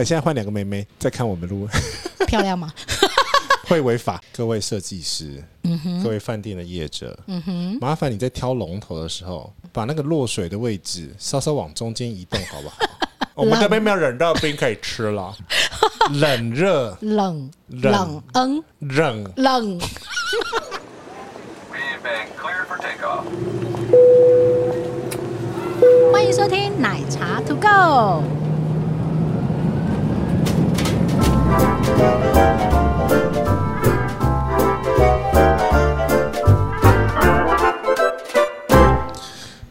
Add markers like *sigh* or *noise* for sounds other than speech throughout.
哎，现在换两个妹妹在看我们录，*laughs* 漂亮吗？*laughs* 会违法。各位设计师，嗯哼，各位饭店的业者，嗯哼，麻烦你在挑龙头的时候，把那个落水的位置稍稍往中间移动，好不好？*laughs* 我们这边没有冷热冰可以吃了，冷热冷冷嗯冷冷。欢迎收听奶茶 To Go。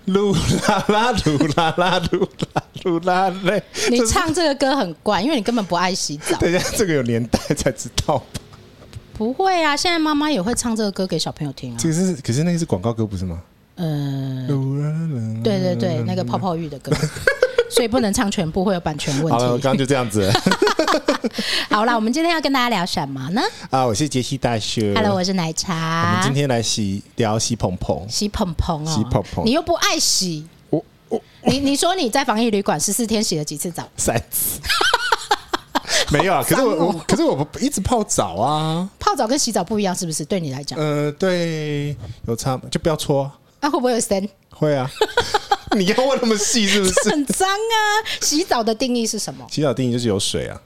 噜啦啦，噜啦啦，噜啦噜啦嘞！你唱这个歌很怪，因为你根本不爱洗澡。等一下，这个有年代才知道。不会啊，现在妈妈也会唱这个歌给小朋友听啊。这个是，可是那个是广告歌，不是吗？呃，对对对，那个泡泡浴的歌。*laughs* 所以不能唱全部，会有版权问题。好了，我刚刚就这样子。*laughs* 好了，我们今天要跟大家聊什么呢？啊，我是杰西大学。Hello，我是奶茶。我们今天来洗聊洗蓬蓬，洗蓬蓬哦，洗蓬蓬。你又不爱洗，我我你你说你在防疫旅馆十四天洗了几次澡？三次。*laughs* 没有啊，可是我我可是我不一直泡澡啊。泡澡跟洗澡不一样，是不是？对你来讲？呃，对，有差，就不要搓。那会不会有声？会啊。*laughs* 你要问那么细是不是？很脏啊！洗澡的定义是什么？洗澡定义就是有水啊。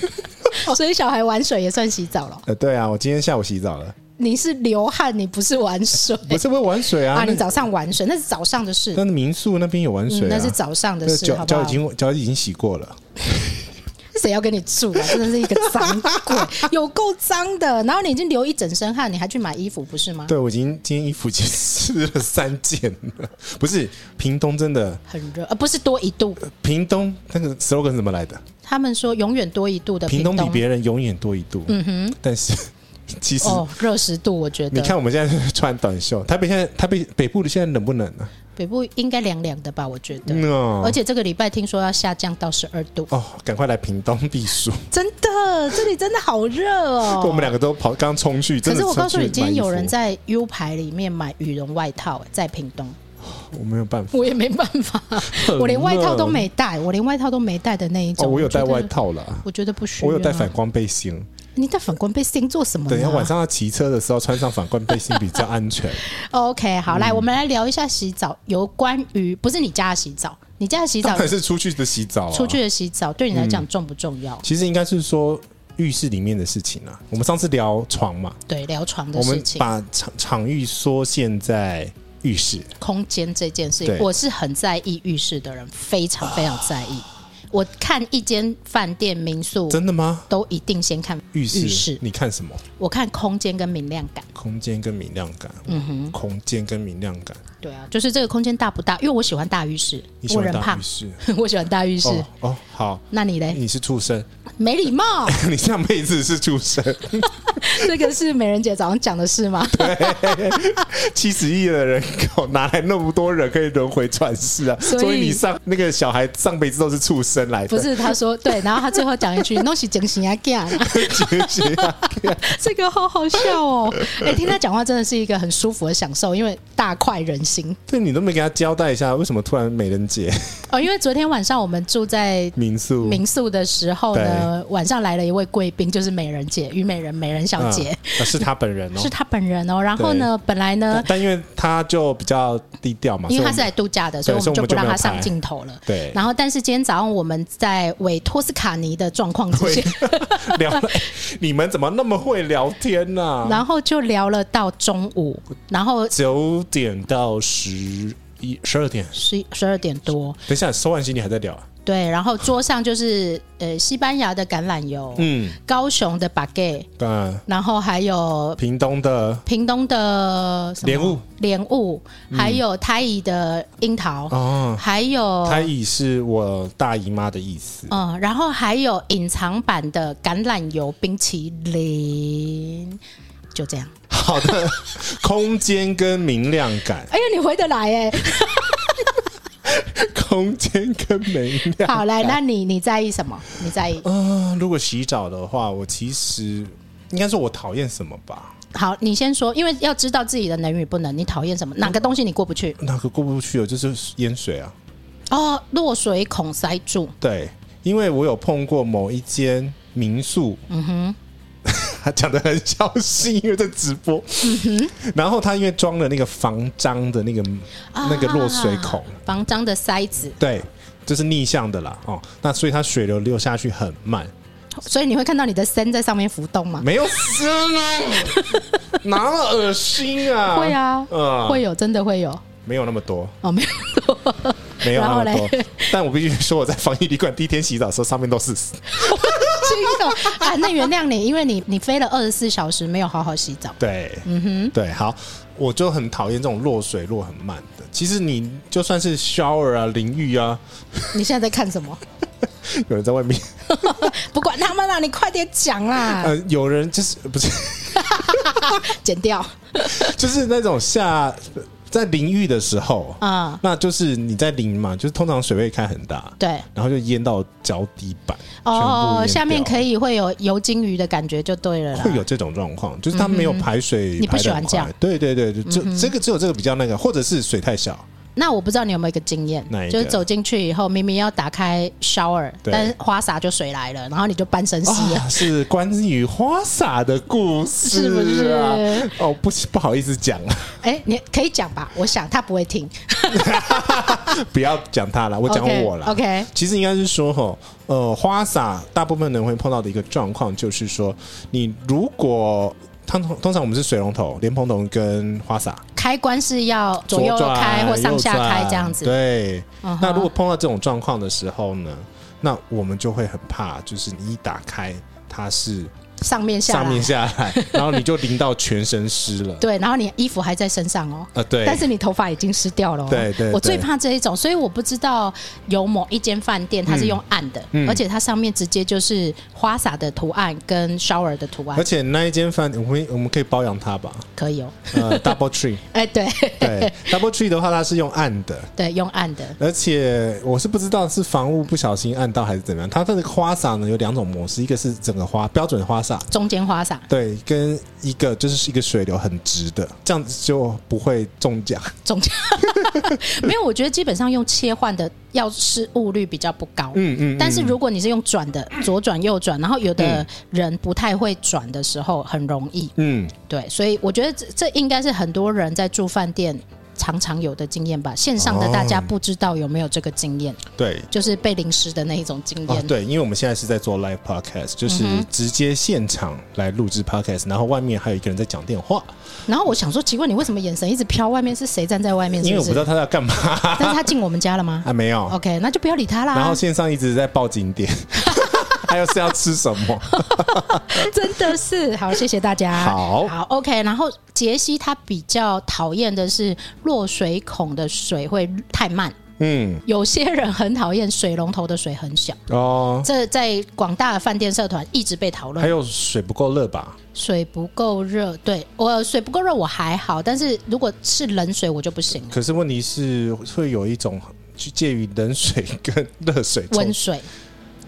*laughs* 所以小孩玩水也算洗澡了。呃，对啊，我今天下午洗澡了。你是流汗，你不是玩水。不是会玩水啊？啊，你早上玩水，那是早上的事。那民宿那边有玩水，那是早上的事。脚脚已经脚已经洗过了。谁要跟你住啊？*laughs* 真的是一个脏鬼，有够脏的。然后你已经流一整身汗，你还去买衣服，不是吗？对，我已经今天衣服已经湿了三件了。不是，屏东真的很热，呃，不是多一度。屏东那个 slogan 怎么来的？他们说永远多一度的屏东，屏东比别人永远多一度。嗯哼，但是 *laughs* 其实哦，热十度，我觉得。你看我们现在穿短袖，台北现在台北北部的现在冷不冷呢？北部应该凉凉的吧，我觉得。而且这个礼拜听说要下降到十二度。哦，赶快来屏东避暑。*laughs* 真的，这里真的好热哦。我们两个都跑，刚冲去。可是我告诉你，今天有人在 U 牌里面买羽绒外套，在屏东。我没有办法，我也没办法，我连外套都没带，我连外套都没带的那一种。我有带外套了，我觉得不需要。我有带反光背心。你带反光背心做什么？等一下晚上要骑车的时候穿上反光背心比较安全。*laughs* OK，好，来，我们来聊一下洗澡。有关于不是你家的洗澡，你家的洗澡还是出去的洗澡？出去的洗澡对你来讲重不重要？其实应该是说浴室里面的事情啊。我们上次聊床嘛，对，聊床的事情。我们把场场域缩限在浴室空间这件事情，我是很在意浴室的人，非常非常在意。我看一间饭店民宿，真的吗？都一定先看浴室。浴室，你看什么？我看空间跟明亮感。空间跟明亮感，嗯哼，空间跟明亮感。对啊，就是这个空间大不大？因为我喜欢大浴室，你喜欢大浴室，我人怕，*laughs* 我喜欢大浴室。哦，哦，好，那你嘞？你是畜生，没礼貌。*laughs* 你上辈子是畜生。*laughs* 这个是美人姐早上讲的事吗？*laughs* 对，七十亿的人口哪来那么多人可以轮回转世啊？所以，所以你上那个小孩上辈子都是畜生来的。不是，他说对，然后他最后讲一句：“东西整形啊，干这个好好笑哦！哎、欸，听他讲话真的是一个很舒服的享受，因为大快人心。对，你都没给他交代一下，为什么突然美人姐？哦，因为昨天晚上我们住在民宿民宿的时候呢，晚上来了一位贵宾，就是美人姐虞美人美人小姐。啊，是她本人哦，是她本人哦。然后呢，本来呢，但因为她就比较低调嘛，因为她是来度假的，所以我们就不让她上镜头了。对。然后，但是今天早上我们在委托斯卡尼的状况之下聊了，你们怎么那么会聊天呢？然后就聊了到中午，然后九点到十一十二点，十十二点多。等一下收完行李还在聊啊？对，然后桌上就是呃西班牙的橄榄油，嗯，高雄的 baguette，嗯，然后还有屏东的。屏东的莲雾。莲雾，还有台语的樱桃哦，还有台语是我大姨妈的意思，嗯，然后还有隐藏版的橄榄油冰淇淋，就这样。好的，空间跟明亮感。哎呀，你回得来哎。*laughs* 空间跟美量。好，来，那你你在意什么？你在意？嗯、呃，如果洗澡的话，我其实应该说我讨厌什么吧？好，你先说，因为要知道自己的能与不能。你讨厌什么？哪个东西你过不去？哪个过不去哦？就是淹水啊！哦，落水孔塞住。对，因为我有碰过某一间民宿，嗯哼，他讲的很小心，因为在直播，嗯，然后他因为装了那个防脏的那个、啊、那个落水孔，防脏的塞子，对，这、就是逆向的啦，哦，那所以它水流流下去很慢，所以你会看到你的身在上面浮动吗？没有声啊，*laughs* 哪么恶心啊？会啊，呃、会有，真的会有。没有那么多。哦，没有多，没有那么多。但我必须说，我在防疫旅馆第一天洗澡的时候，上面都是 *laughs* 屎。啊，那原谅你，因为你你飞了二十四小时没有好好洗澡。对，嗯哼，对，好，我就很讨厌这种落水落很慢的。其实你就算是 shower 啊，淋浴啊，你现在在看什么？*laughs* 有人在外面，*laughs* 不管他们啦，你快点讲啦。*laughs* 呃，有人就是不是剪掉，就是那种下。在淋浴的时候啊，嗯、那就是你在淋嘛，就是通常水位开很大，对，然后就淹到脚底板哦，下面可以会有游金鱼的感觉就对了，会有这种状况，就是它没有排水排，你不喜欢这样，对对对，就、嗯、这个只有这个比较那个，或者是水太小。那我不知道你有没有一个经验，就是走进去以后，明明要打开 shower，但是花洒就水来了，然后你就半身湿了。是关于花洒的故事，是不是？哦，不不好意思讲啊。*laughs* 哎、欸，你可以讲吧？我想他不会听。*laughs* 不要讲他了，我讲我了。Okay, OK，其实应该是说哈，呃，花洒大部分人会碰到的一个状况，就是说，你如果通通常我们是水龙头、莲蓬头跟花洒。开关是要左右开或上下开这样子。对，那如果碰到这种状况的时候呢，那我们就会很怕，就是你一打开它是。上面下来，上面下来，然后你就淋到全身湿了。对，然后你衣服还在身上哦。呃，对。但是你头发已经湿掉了。对对。我最怕这一种，所以我不知道有某一间饭店它是用暗的，而且它上面直接就是花洒的图案跟 shower 的图案。而且那一间饭店，我们我们可以包养它吧？可以哦。呃，Double Tree。*laughs* 哎，对对，Double Tree 的话，它是用暗的。对，用暗的。而且我是不知道是房屋不小心按到还是怎么样。它这个花洒呢有两种模式，一个是整个花标准花洒，中间花洒。对，跟一个就是一个水流很直的，这样子就不会中奖。中奖 *laughs* 没有，我觉得基本上用切换的，要失误率比较不高。嗯嗯。嗯，但是如果你是用转的，左转右转，然后有的人不太会转的时候，很容易。嗯，对，所以我觉得这这应该是很多人在住饭店。常常有的经验吧，线上的大家不知道有没有这个经验？对，就是被淋湿的那一种经验。对，因为我们现在是在做 live podcast，就是直接现场来录制 podcast，然后外面还有一个人在讲电话。然后我想说，奇怪，你为什么眼神一直飘？外面是谁站在外面？因为我不知道他在干嘛。*laughs* 但是他进我们家了吗？*laughs* 啊没有。OK，那就不要理他啦。然后线上一直在报景点。*laughs* 还有是要吃什么？*laughs* 真的是好，谢谢大家。好，好，OK。然后杰西他比较讨厌的是落水孔的水会太慢。嗯，有些人很讨厌水龙头的水很小。哦，这在广大的饭店社团一直被讨论。还有水不够热吧？水不够热，对，我水不够热我还好，但是如果是冷水我就不行了。可是问题是会有一种介于冷水跟热水温水。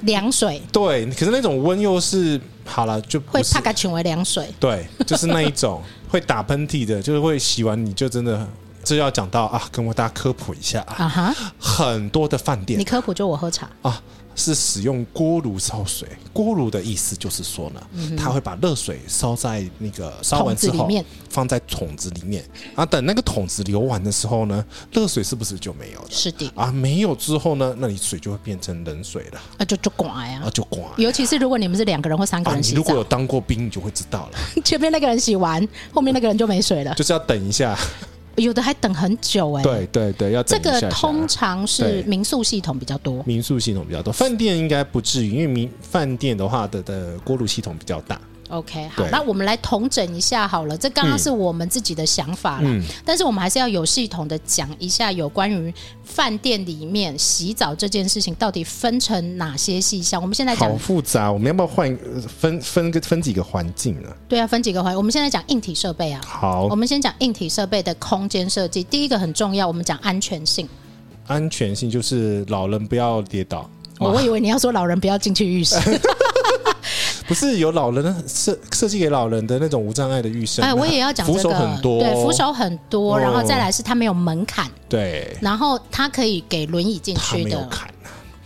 凉水。对，可是那种温又是好了就会怕它成为凉水，对，就是那一种会打喷嚏的，就是会洗完你就真的这要讲到啊，跟我大家科普一下啊哈，很多的饭店。你科普就我喝茶。啊。是使用锅炉烧水，锅炉的意思就是说呢，它会把热水烧在那个烧完之后，放在桶子里面。啊，等那个桶子流完的时候呢，热水是不是就没有了？是的。啊，没有之后呢，那你水就会变成冷水了，啊就就寡呀，啊就寡。尤其是如果你们是两个人或三个人你如果有当过兵，你就会知道了，*laughs* 前面那个人洗完，后面那个人就没水了，就是要等一下。有的还等很久哎、欸，对对对，要等一下下。这个通常是民宿系统比较多，民宿系统比较多，饭店应该不至于，因为民饭店的话的的锅炉系统比较大。OK，好，那我们来统整一下好了。这刚刚是我们自己的想法了，嗯、但是我们还是要有系统的讲一下有关于饭店里面洗澡这件事情到底分成哪些细项。我们现在讲好复杂，我们要不要换分分个分几个环境呢？对啊，分几个环。我们现在讲硬体设备啊。好，我们先讲硬体设备的空间设计。第一个很重要，我们讲安全性。安全性就是老人不要跌倒。我我以为你要说老人不要进去浴室。*laughs* 不是有老人设设计给老人的那种无障碍的浴室？哎，我也要讲这个，扶手很多，对，扶手很多，然后再来是它没有门槛，对，然后它可以给轮椅进去的，它没有坎，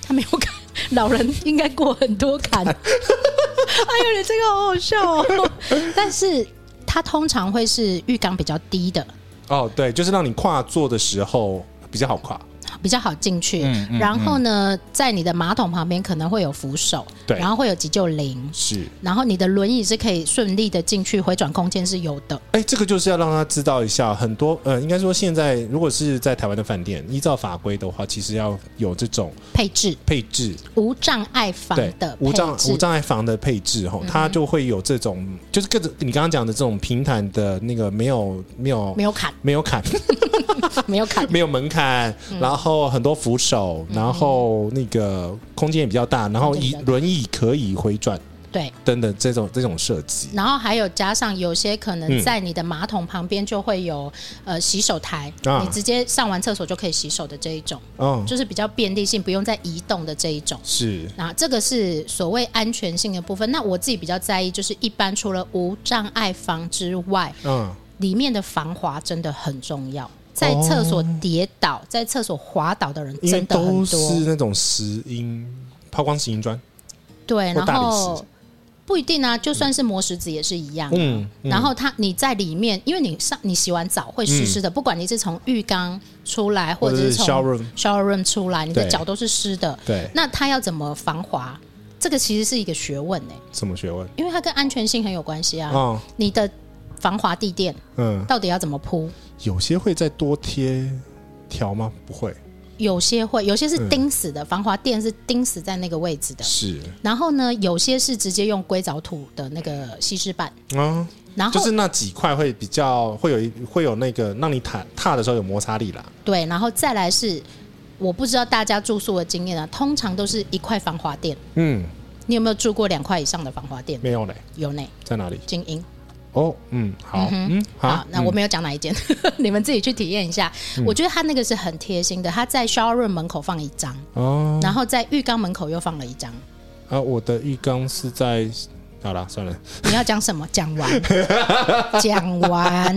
它没有坎，老人应该过很多坎。*laughs* 哎呦，你这个好好笑哦！但是它通常会是浴缸比较低的。哦，对，就是让你跨坐的时候比较好跨。比较好进去，嗯嗯、然后呢，嗯、在你的马桶旁边可能会有扶手，对，然后会有急救铃，是，然后你的轮椅是可以顺利的进去，回转空间是有的。哎，这个就是要让他知道一下，很多呃，应该说现在如果是在台湾的饭店，依照法规的话，其实要有这种配置，配置。无障碍房的无障无障碍房的配置哈，它就会有这种，就是各种你刚刚讲的这种平坦的那个没有没有没有坎。没有坎。没有坎。*laughs* *laughs* 没有门槛，然后很多扶手，然后那个空间也比较大，然后椅轮椅可以回转，对，等等这种这种设计。然后还有加上有些可能在你的马桶旁边就会有呃洗手台，你直接上完厕所就可以洗手的这一种，嗯，就是比较便利性，不用再移动的这一种。是，那这个是所谓安全性的部分。那我自己比较在意，就是一般除了无障碍房之外，嗯，里面的防滑真的很重要。在厕所跌倒，哦、在厕所滑倒的人真的很多，都是那种石英抛光石英砖，对，然后不一定啊，就算是磨石子也是一样。嗯，嗯然后它你在里面，因为你上你洗完澡会湿湿的，嗯、不管你是从浴缸出来，或者是从 shower shower room 出来，你的脚都是湿的。对，那它要怎么防滑？这个其实是一个学问呢、欸。什么学问？因为它跟安全性很有关系啊。哦，你的防滑地垫，嗯，到底要怎么铺？有些会再多贴条吗？不会，有些会，有些是钉死的，嗯、防滑垫是钉死在那个位置的。是，然后呢，有些是直接用硅藻土的那个吸湿板。啊，然后就是那几块会比较会有一会有那个让你踏踏的时候有摩擦力啦。对，然后再来是我不知道大家住宿的经验啊，通常都是一块防滑垫。嗯，你有没有住过两块以上的防滑垫？没有嘞，有呢，在哪里？精英。哦，嗯，好，嗯，嗯好，那我没有讲哪一间，嗯、*laughs* 你们自己去体验一下。嗯、我觉得他那个是很贴心的，他在 shower room 门口放一张，哦，然后在浴缸门口又放了一张。啊，我的浴缸是在，好了，算了。你要讲什么？讲完，*laughs* 讲完，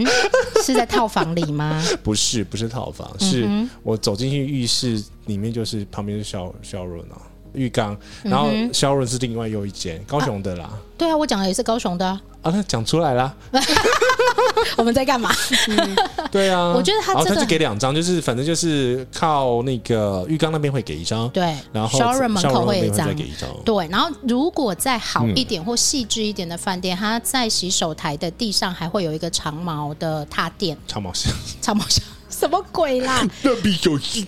是在套房里吗？不是，不是套房，是我走进去浴室里面，就是旁边是 shower shower room 啊。浴缸，然后 shower 是另外又一间高雄的啦。啊对啊，我讲的也是高雄的啊。啊，那讲出来啦。*laughs* 我们在干嘛？嗯、对啊，*laughs* 我觉得他这他就给两张，就是反正就是靠那个浴缸那边会给一张，对，然后 shower 门口会给一张，对，然后如果再好一点或细致一点的饭店，它在洗手台的地上还会有一个长毛的踏垫，长毛箱，长毛象。什么鬼啦！蜡笔小新，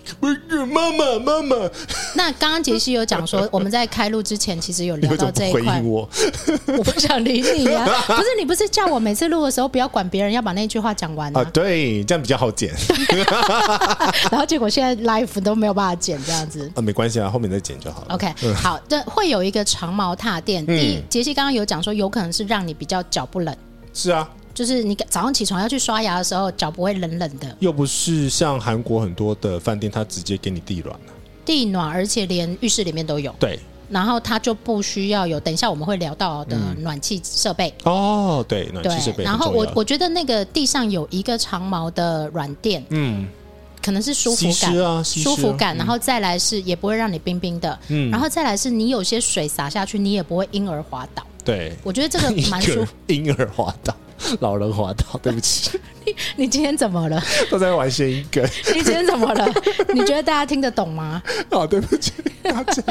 妈妈妈妈。*laughs* 那刚刚杰西有讲说，我们在开录之前其实有聊到这一块。我，*laughs* 我不想理你呀、啊。*laughs* 不是你不是叫我每次录的时候不要管别人，要把那句话讲完啊？对，这样比较好剪。然后结果现在 live 都没有办法剪这样子。啊，没关系啊，后面再剪就好了。OK，好，这会有一个长毛踏垫。第一，杰西刚刚有讲说，有可能是让你比较脚不冷。是啊。就是你早上起床要去刷牙的时候，脚不会冷冷的。又不是像韩国很多的饭店，它直接给你地暖了。地暖，而且连浴室里面都有。对。然后它就不需要有，等一下我们会聊到的暖气设备。嗯、哦，对，暖气设备。然后我我觉得那个地上有一个长毛的软垫，嗯，可能是舒服感啊，舒服感。然后再来是也不会让你冰冰的，嗯。然后再来是你有些水洒下去，你也不会婴儿滑倒。对，我觉得这个蛮舒服。*laughs* 婴儿滑倒。*laughs* 老人滑倒，*laughs* 对不起。你你今天怎么了？都在玩谐音梗。你今天怎么了？你觉得大家听得懂吗？好，*laughs* 对不起，大家。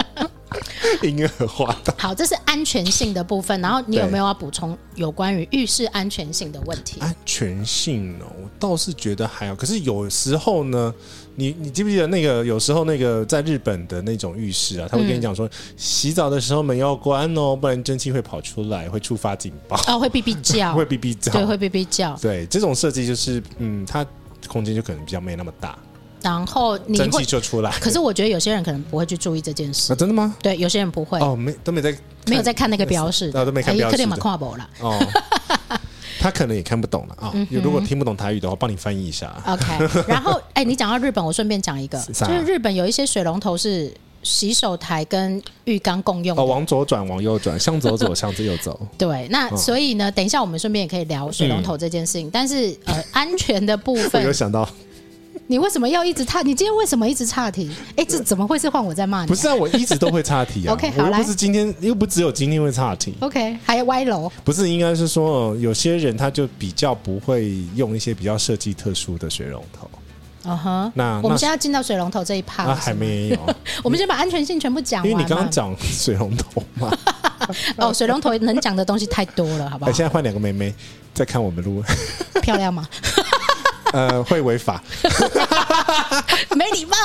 *laughs* 婴儿滑倒。好，这是安全性的部分。然后你有没有要补充有关于浴室安全性的问题？安全性哦？我倒是觉得还好。可是有时候呢？你你记不记得那个有时候那个在日本的那种浴室啊，他会跟你讲说，洗澡的时候门要关哦，不然蒸汽会跑出来，会触发警报。哦，会哔哔叫，*laughs* 会哔哔叫，对，会哔哔叫。对，这种设计就是，嗯，它空间就可能比较没那么大，然后你蒸汽就出来。可是我觉得有些人可能不会去注意这件事。啊，真的吗？对，有些人不会。哦，没都没在没有在看那个标示，啊，*laughs* 都没看标示。哦。*laughs* 他可能也看不懂了啊！嗯、如果听不懂台语的话，帮你翻译一下。OK，*laughs* 然后哎、欸，你讲到日本，我顺便讲一个，就是日本有一些水龙头是洗手台跟浴缸共用的。哦，往左转，往右转，向左走，向右走。对，那所以呢，等一下我们顺便也可以聊水龙头这件事情。嗯、但是呃，安全的部分，我有想到你为什么要一直岔？你今天为什么一直岔题？哎，这怎么会是换我在骂你？不是啊，我一直都会岔题啊。*laughs* OK，好，来，不是今天，又不只有今天会岔题。OK，还有歪楼。不是，应该是说有些人他就比较不会用一些比较设计特殊的水龙头。嗯哼，那我们现在进到水龙头这一趴，那还没有。我们先把安全性全部讲完。因为你刚刚讲水龙头嘛。*laughs* 哦，水龙头能讲的东西太多了，好不好？现在换两个妹妹再看我们录，漂亮吗？呃，会违法，*laughs* 没礼貌。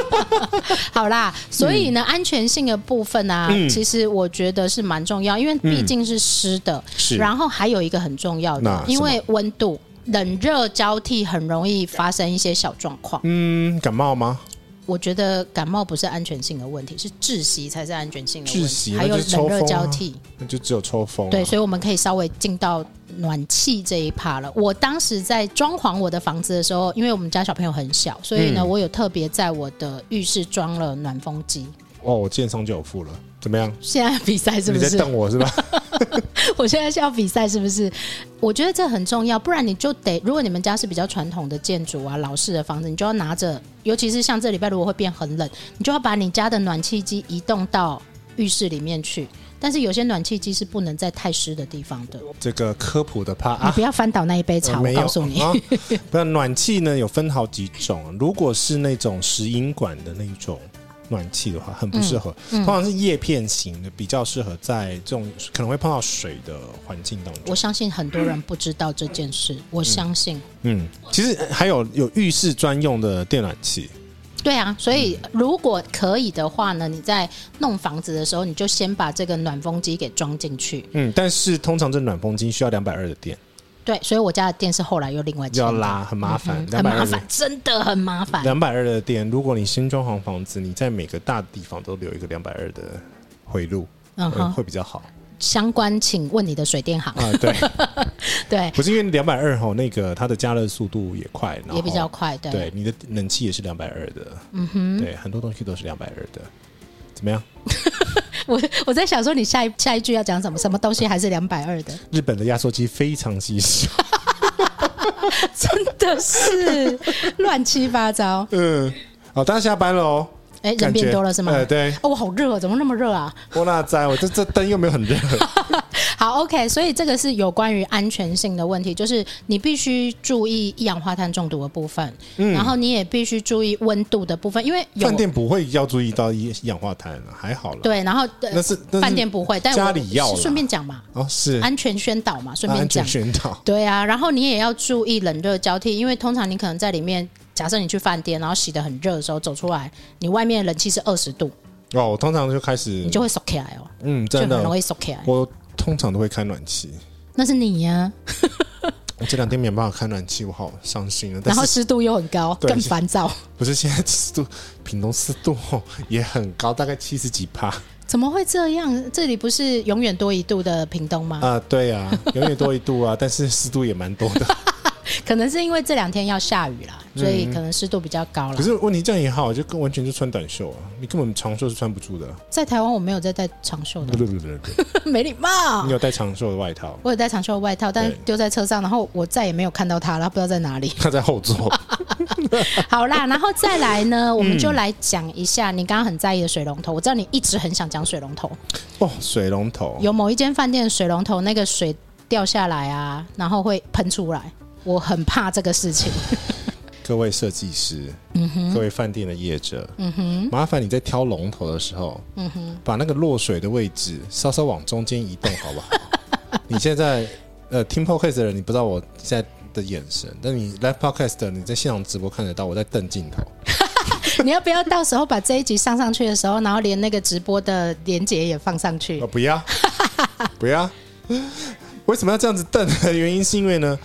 *laughs* 好啦，所以呢，嗯、安全性的部分啊，嗯、其实我觉得是蛮重要，因为毕竟是湿的。是、嗯，然后还有一个很重要的，因为温度。冷热交替很容易发生一些小状况。嗯，感冒吗？我觉得感冒不是安全性的问题，是窒息才是安全性的问题。窒息，还有冷热交替，那就只有抽风啊。对，所以我们可以稍微进到暖气这一趴了。我当时在装潢我的房子的时候，因为我们家小朋友很小，所以呢，我有特别在我的浴室装了暖风机。哦，我建商就有付了，怎么样？现在比赛是不是？你在瞪我是吧？*laughs* 我现在是要比赛是不是？我觉得这很重要，不然你就得，如果你们家是比较传统的建筑啊、老式的房子，你就要拿着，尤其是像这礼拜如果会变很冷，你就要把你家的暖气机移动到浴室里面去。但是有些暖气机是不能在太湿的地方的。这个科普的怕啊，你不要翻倒那一杯茶，呃、我告诉你。啊、不，暖气呢有分好几种，如果是那种石英管的那种。暖气的话很不适合，通常是叶片型的，比较适合在这种可能会碰到水的环境当中。我相信很多人不知道这件事，我相信。嗯，嗯，其实还有有浴室专用的电暖器。对啊，所以如果可以的话呢，你在弄房子的时候，你就先把这个暖风机给装进去。嗯，但是通常这暖风机需要两百二的电。对，所以我家的电是后来又另外要拉，很麻烦，嗯、很麻烦，真的很麻烦。两百二的电，如果你新装潢房子，你在每个大地方都留一个两百二的回路，嗯哼，会比较好。相关，请问你的水电行啊？对 *laughs* 对，不是因为两百二吼，那个它的加热速度也快，也比较快，对，对，你的冷气也是两百二的，嗯哼，对，很多东西都是两百二的，怎么样？*laughs* 我我在想说，你下一下一句要讲什么？什么东西还是两百二的？日本的压缩机非常稀少，*laughs* 真的是乱七八糟。嗯，好，大家下班了哦。哎，人变多了是吗？对对。哦，我好热，怎么那么热啊？我哪在？我这这灯又没有很热。*laughs* 好，OK，所以这个是有关于安全性的问题，就是你必须注意一氧化碳中毒的部分，嗯，然后你也必须注意温度的部分，因为饭店不会要注意到一氧化碳，还好了。对，然后那是饭店不会，但家里要顺便讲嘛，哦，是安全宣导嘛，顺便讲宣导。对啊，然后你也要注意冷热交替，因为通常你可能在里面，假设你去饭店，然后洗的很热的时候走出来，你外面冷气是二十度，哦，我通常就开始你就会缩起来哦，嗯，真的很容易缩起来。我通常都会开暖气，那是你呀、啊。*laughs* 我这两天没办法开暖气，我好伤心啊。然后湿度又很高，更烦躁。不是现在湿度，屏东湿度也很高，大概七十几趴。怎么会这样？这里不是永远多一度的屏东吗？啊，对啊，永远多一度啊，但是湿度也蛮多的。*laughs* 可能是因为这两天要下雨啦，所以可能湿度比较高了。可是问题这样也好，就更完全就穿短袖啊，你根本长袖是穿不住的。在台湾我没有在带长袖的，不不不对，*laughs* 没礼貌。你有带长袖的外套？我有带长袖的外套，但丢在车上，然后我再也没有看到它了，不知道在哪里。*laughs* 它在后座。*laughs* 好啦，然后再来呢，我们就来讲一下你刚刚很在意的水龙头。我知道你一直很想讲水龙头哦，水龙头有某一间饭店的水龙头那个水掉下来啊，然后会喷出来。我很怕这个事情。*laughs* 各位设计师，嗯哼，各位饭店的业者，嗯哼，麻烦你在挑龙头的时候，嗯哼，把那个落水的位置稍稍往中间移动，好不好？*laughs* 你现在呃听 podcast 的人，你不知道我现在的眼神，但你 live podcast 的，你在现场直播看得到我在瞪镜头。*laughs* 你要不要到时候把这一集上上去的时候，然后连那个直播的连结也放上去？哦，不要，不要。为什么要这样子瞪？原因是因为呢。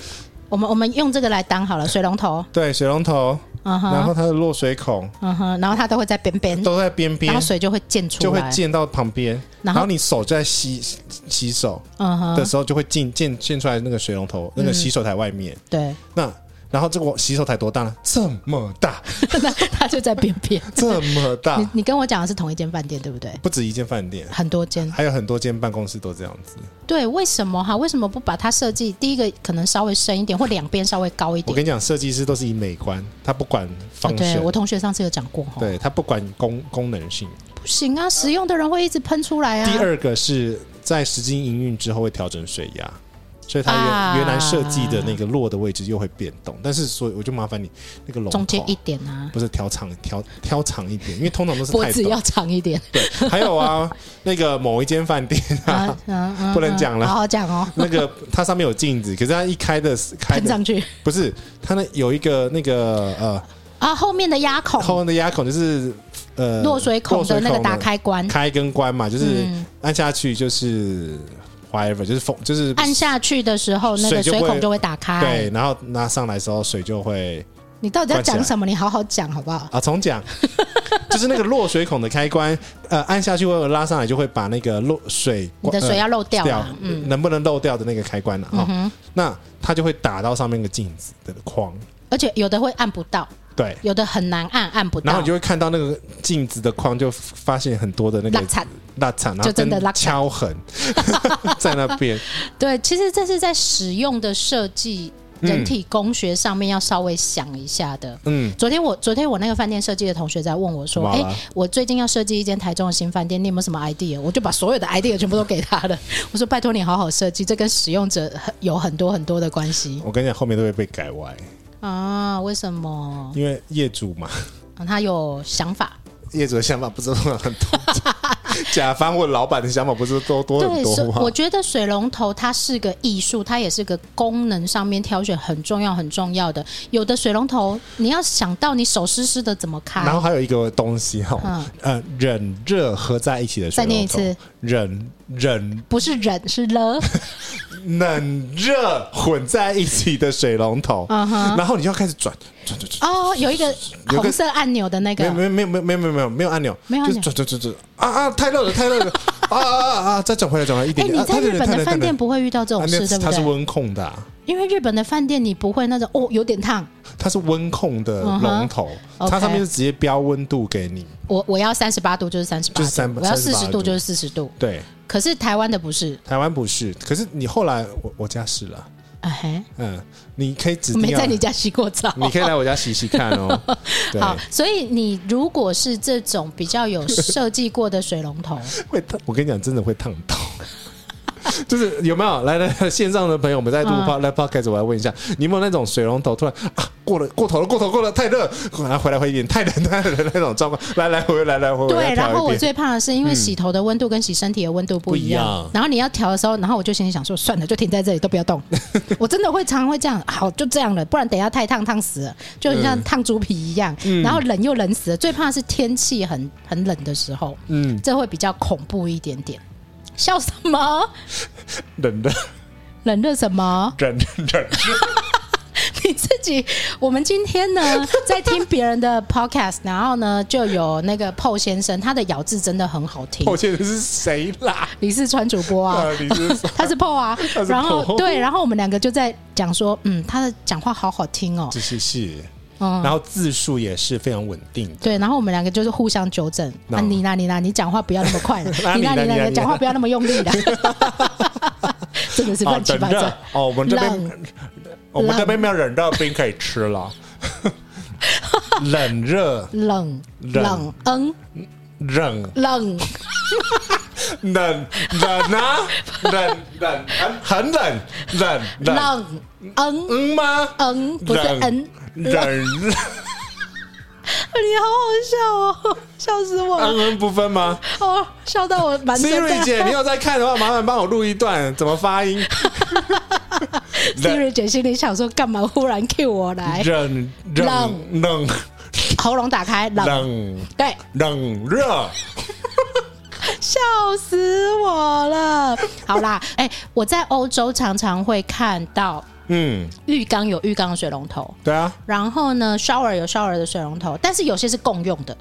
我们我们用这个来当好了，水龙头。对，水龙头。嗯哼。然后它的落水孔。嗯哼。然后它都会在边边。都在边边。然后水就会溅出来。就会溅到旁边。然后你手在洗洗手。嗯哼。的时候就会溅溅溅出来那个水龙头那个洗手台外面。对。那然后这个洗手台多大呢？这么大，*laughs* 那他就在边边，这么大。你你跟我讲的是同一间饭店对不对？不止一间饭店，很多间，还有很多间办公室都这样子。对，为什么哈？为什么不把它设计？第一个可能稍微深一点，或两边稍微高一点。我跟你讲，设计师都是以美观，他不管方式。对，我同学上次有讲过哈，对他不管功功能性，不行啊，使用的人会一直喷出来啊。第二个是在实际营运之后会调整水压。所以它原、啊、原来设计的那个落的位置又会变动，但是所以我就麻烦你那个龙头中间一点啊，不是调长调调长一点，因为通常都是太脖子要长一点。对，还有啊，那个某一间饭店啊，*laughs* 啊啊不能讲了，好好讲哦。那个它上面有镜子，可是它一开的开上去，不是它那有一个那个呃啊后面的压孔，后面的压孔就是呃落水孔的那个打开关。开跟关嘛，就是按下去就是。Whatever 就是风，就是按下去的时候，那个水孔就会打开。对，然后拿上来的时候，水就会。你到底要讲什么？你好好讲好不好？啊，重讲，*laughs* 就是那个落水孔的开关，呃，按下去或者拉上来，就会把那个漏水，你的水要漏掉，掉，嗯，能不能漏掉的那个开关了啊？那它就会打到上面的镜子的框，而且有的会按不到。对，有的很难按，按不到。然后你就会看到那个镜子的框，就发现很多的那个蜡残，蜡残，然后就真的拉敲痕 *laughs* 在那边。对，其实这是在使用的设计人体工学上面要稍微想一下的。嗯，昨天我昨天我那个饭店设计的同学在问我说：“哎、欸，我最近要设计一间台中的新饭店，你有没有什么 idea？” 我就把所有的 idea 全部都给他了。*laughs* 我说：“拜托你好好设计，这跟使用者有很多很多的关系。”我跟你讲，后面都会被改歪。啊？为什么？因为业主嘛，他有想法。业主的想法不是很多，*laughs* 甲方或老板的想法不是多多很多吗？我觉得水龙头它是个艺术，它也是个功能上面挑选很重要很重要的。有的水龙头你要想到你手湿湿的怎么开？然后还有一个东西哈，嗯，呃，冷热合在一起的水龙头。再念一次，冷冷不是忍是了。*laughs* 冷热混在一起的水龙头，然后你就要开始转转转转。哦，有一个红色按钮的那个，没有没有没有没有没有没有没有按钮，没有按钮，转转转转啊啊！太热了太热了啊啊啊！再转回来转回来一点。哎，你在日本的饭店不会遇到这种事，对不对？它是温控的，因为日本的饭店你不会那种哦有点烫，它是温控的龙头，它上面是直接标温度给你。我我要三十八度就是三十八度，我要四十度就是四十度，对。可是台湾的不是，台湾不是。可是你后来我我家是了，啊嘿，嗯，你可以指定没在你家洗过澡，你可以来我家洗洗看哦。*laughs* 好，所以你如果是这种比较有设计过的水龙头，*laughs* 会烫。我跟你讲，真的会烫到。*laughs* 就是有没有来来线上的朋友们在来 podcast，我来问一下，你有没有那种水龙头突然啊过了过头了过头过了太热，然后回来回一点太冷太冷的那种状况，来来回来来回回。对，然后我最怕的是因为洗头的温度跟洗身体的温度不一样，然后你要调的时候，然后我就心里想说算了，就停在这里都不要动。*laughs* 我真的会常常会这样，好就这样了，不然等一下太烫烫死了，就很像烫猪皮一样，然后冷又冷死了。最怕的是天气很很冷的时候，嗯，这会比较恐怖一点点。笑什么？冷的，冷热什么？冷冷热。*laughs* 你自己，我们今天呢 *laughs* 在听别人的 podcast，然后呢就有那个 PO 先生，他的咬字真的很好听。PO 先生是谁啦？李四川主播啊，*laughs* 李四他是 PO 啊。然后对，然后我们两个就在讲说，嗯，他的讲话好好听哦。是是是。然后字数也是非常稳定的。对，然后我们两个就是互相纠正。啊，你呢？你呢？你讲话不要那么快。*laughs* 你呢？你呢？你讲话不要那么用力的。*laughs* 真的是乱七八糟。哦，我们这边，我们这边没有冷热冰可以吃了。冷热冷冷嗯冷冷 *laughs* 冷冷啊冷冷很冷冷冷嗯嗯吗？嗯不是嗯。冷，*laughs* 你好好笑哦，笑死我了！嗯嗯不分吗？哦，笑到我满身。Siri 姐，你有在看的话，麻烦帮我录一段，怎么发音？*laughs* Siri 姐心里想说，干嘛忽然 cue 我来？冷冷冷，喉咙打开，冷对冷热，*laughs* 笑死我了。好啦，哎，我在欧洲常常会看到。嗯，浴缸有浴缸的水龙头，对啊。然后呢，shower 有 shower 的水龙头，但是有些是共用的，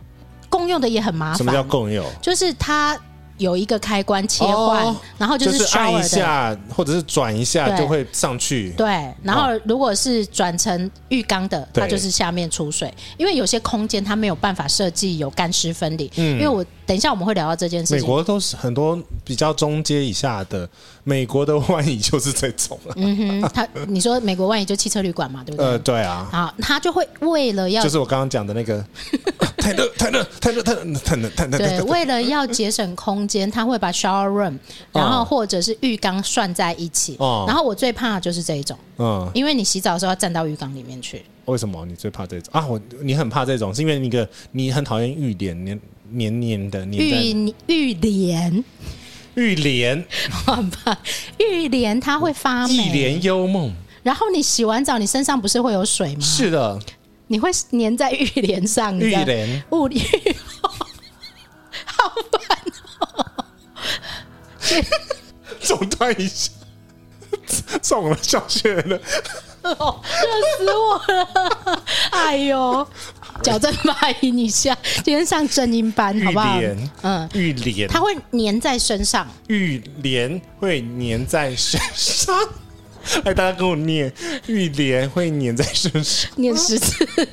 共用的也很麻烦。什么叫共用？就是它有一个开关切换，哦、然后就是，就是按一下或者是转一下就会上去。对，然后如果是转成浴缸的，对它就是下面出水，因为有些空间它没有办法设计有干湿分离。嗯，因为我等一下我们会聊到这件事情。美国都是很多比较中阶以下的，美国的万怡就是这种了。嗯哼，他你说美国万怡就汽车旅馆嘛，对不对？呃，对啊。好，他就会为了要，就是我刚刚讲的那个。*laughs* 太热，太热，太热，太热，太热，太热。对，为了要节省空间，他会把 shower room，然后或者是浴缸算在一起。哦。然后我最怕的就是这一种。嗯。因为你洗澡的时候要站到浴缸里面去。为什么你最怕这种啊？我你很怕这种，是因为那个你很讨厌浴帘黏黏黏的黏浴浴帘浴帘，我很怕浴帘，*laughs* 它会发霉。一帘幽梦。然后你洗完澡，你身上不是会有水吗？是的。你会粘在浴帘上，浴帘物理，*laughs* 好烦哦！中断一下，中了小学了，*laughs* 哦，热死我了！哎呦，*laughs* 矫正发音一下，今天上正音班，好不好？嗯，玉莲，它会粘在身上，玉莲会粘在身上。*laughs* 哎，大家跟我念，玉莲会粘在身上，念十次。*laughs*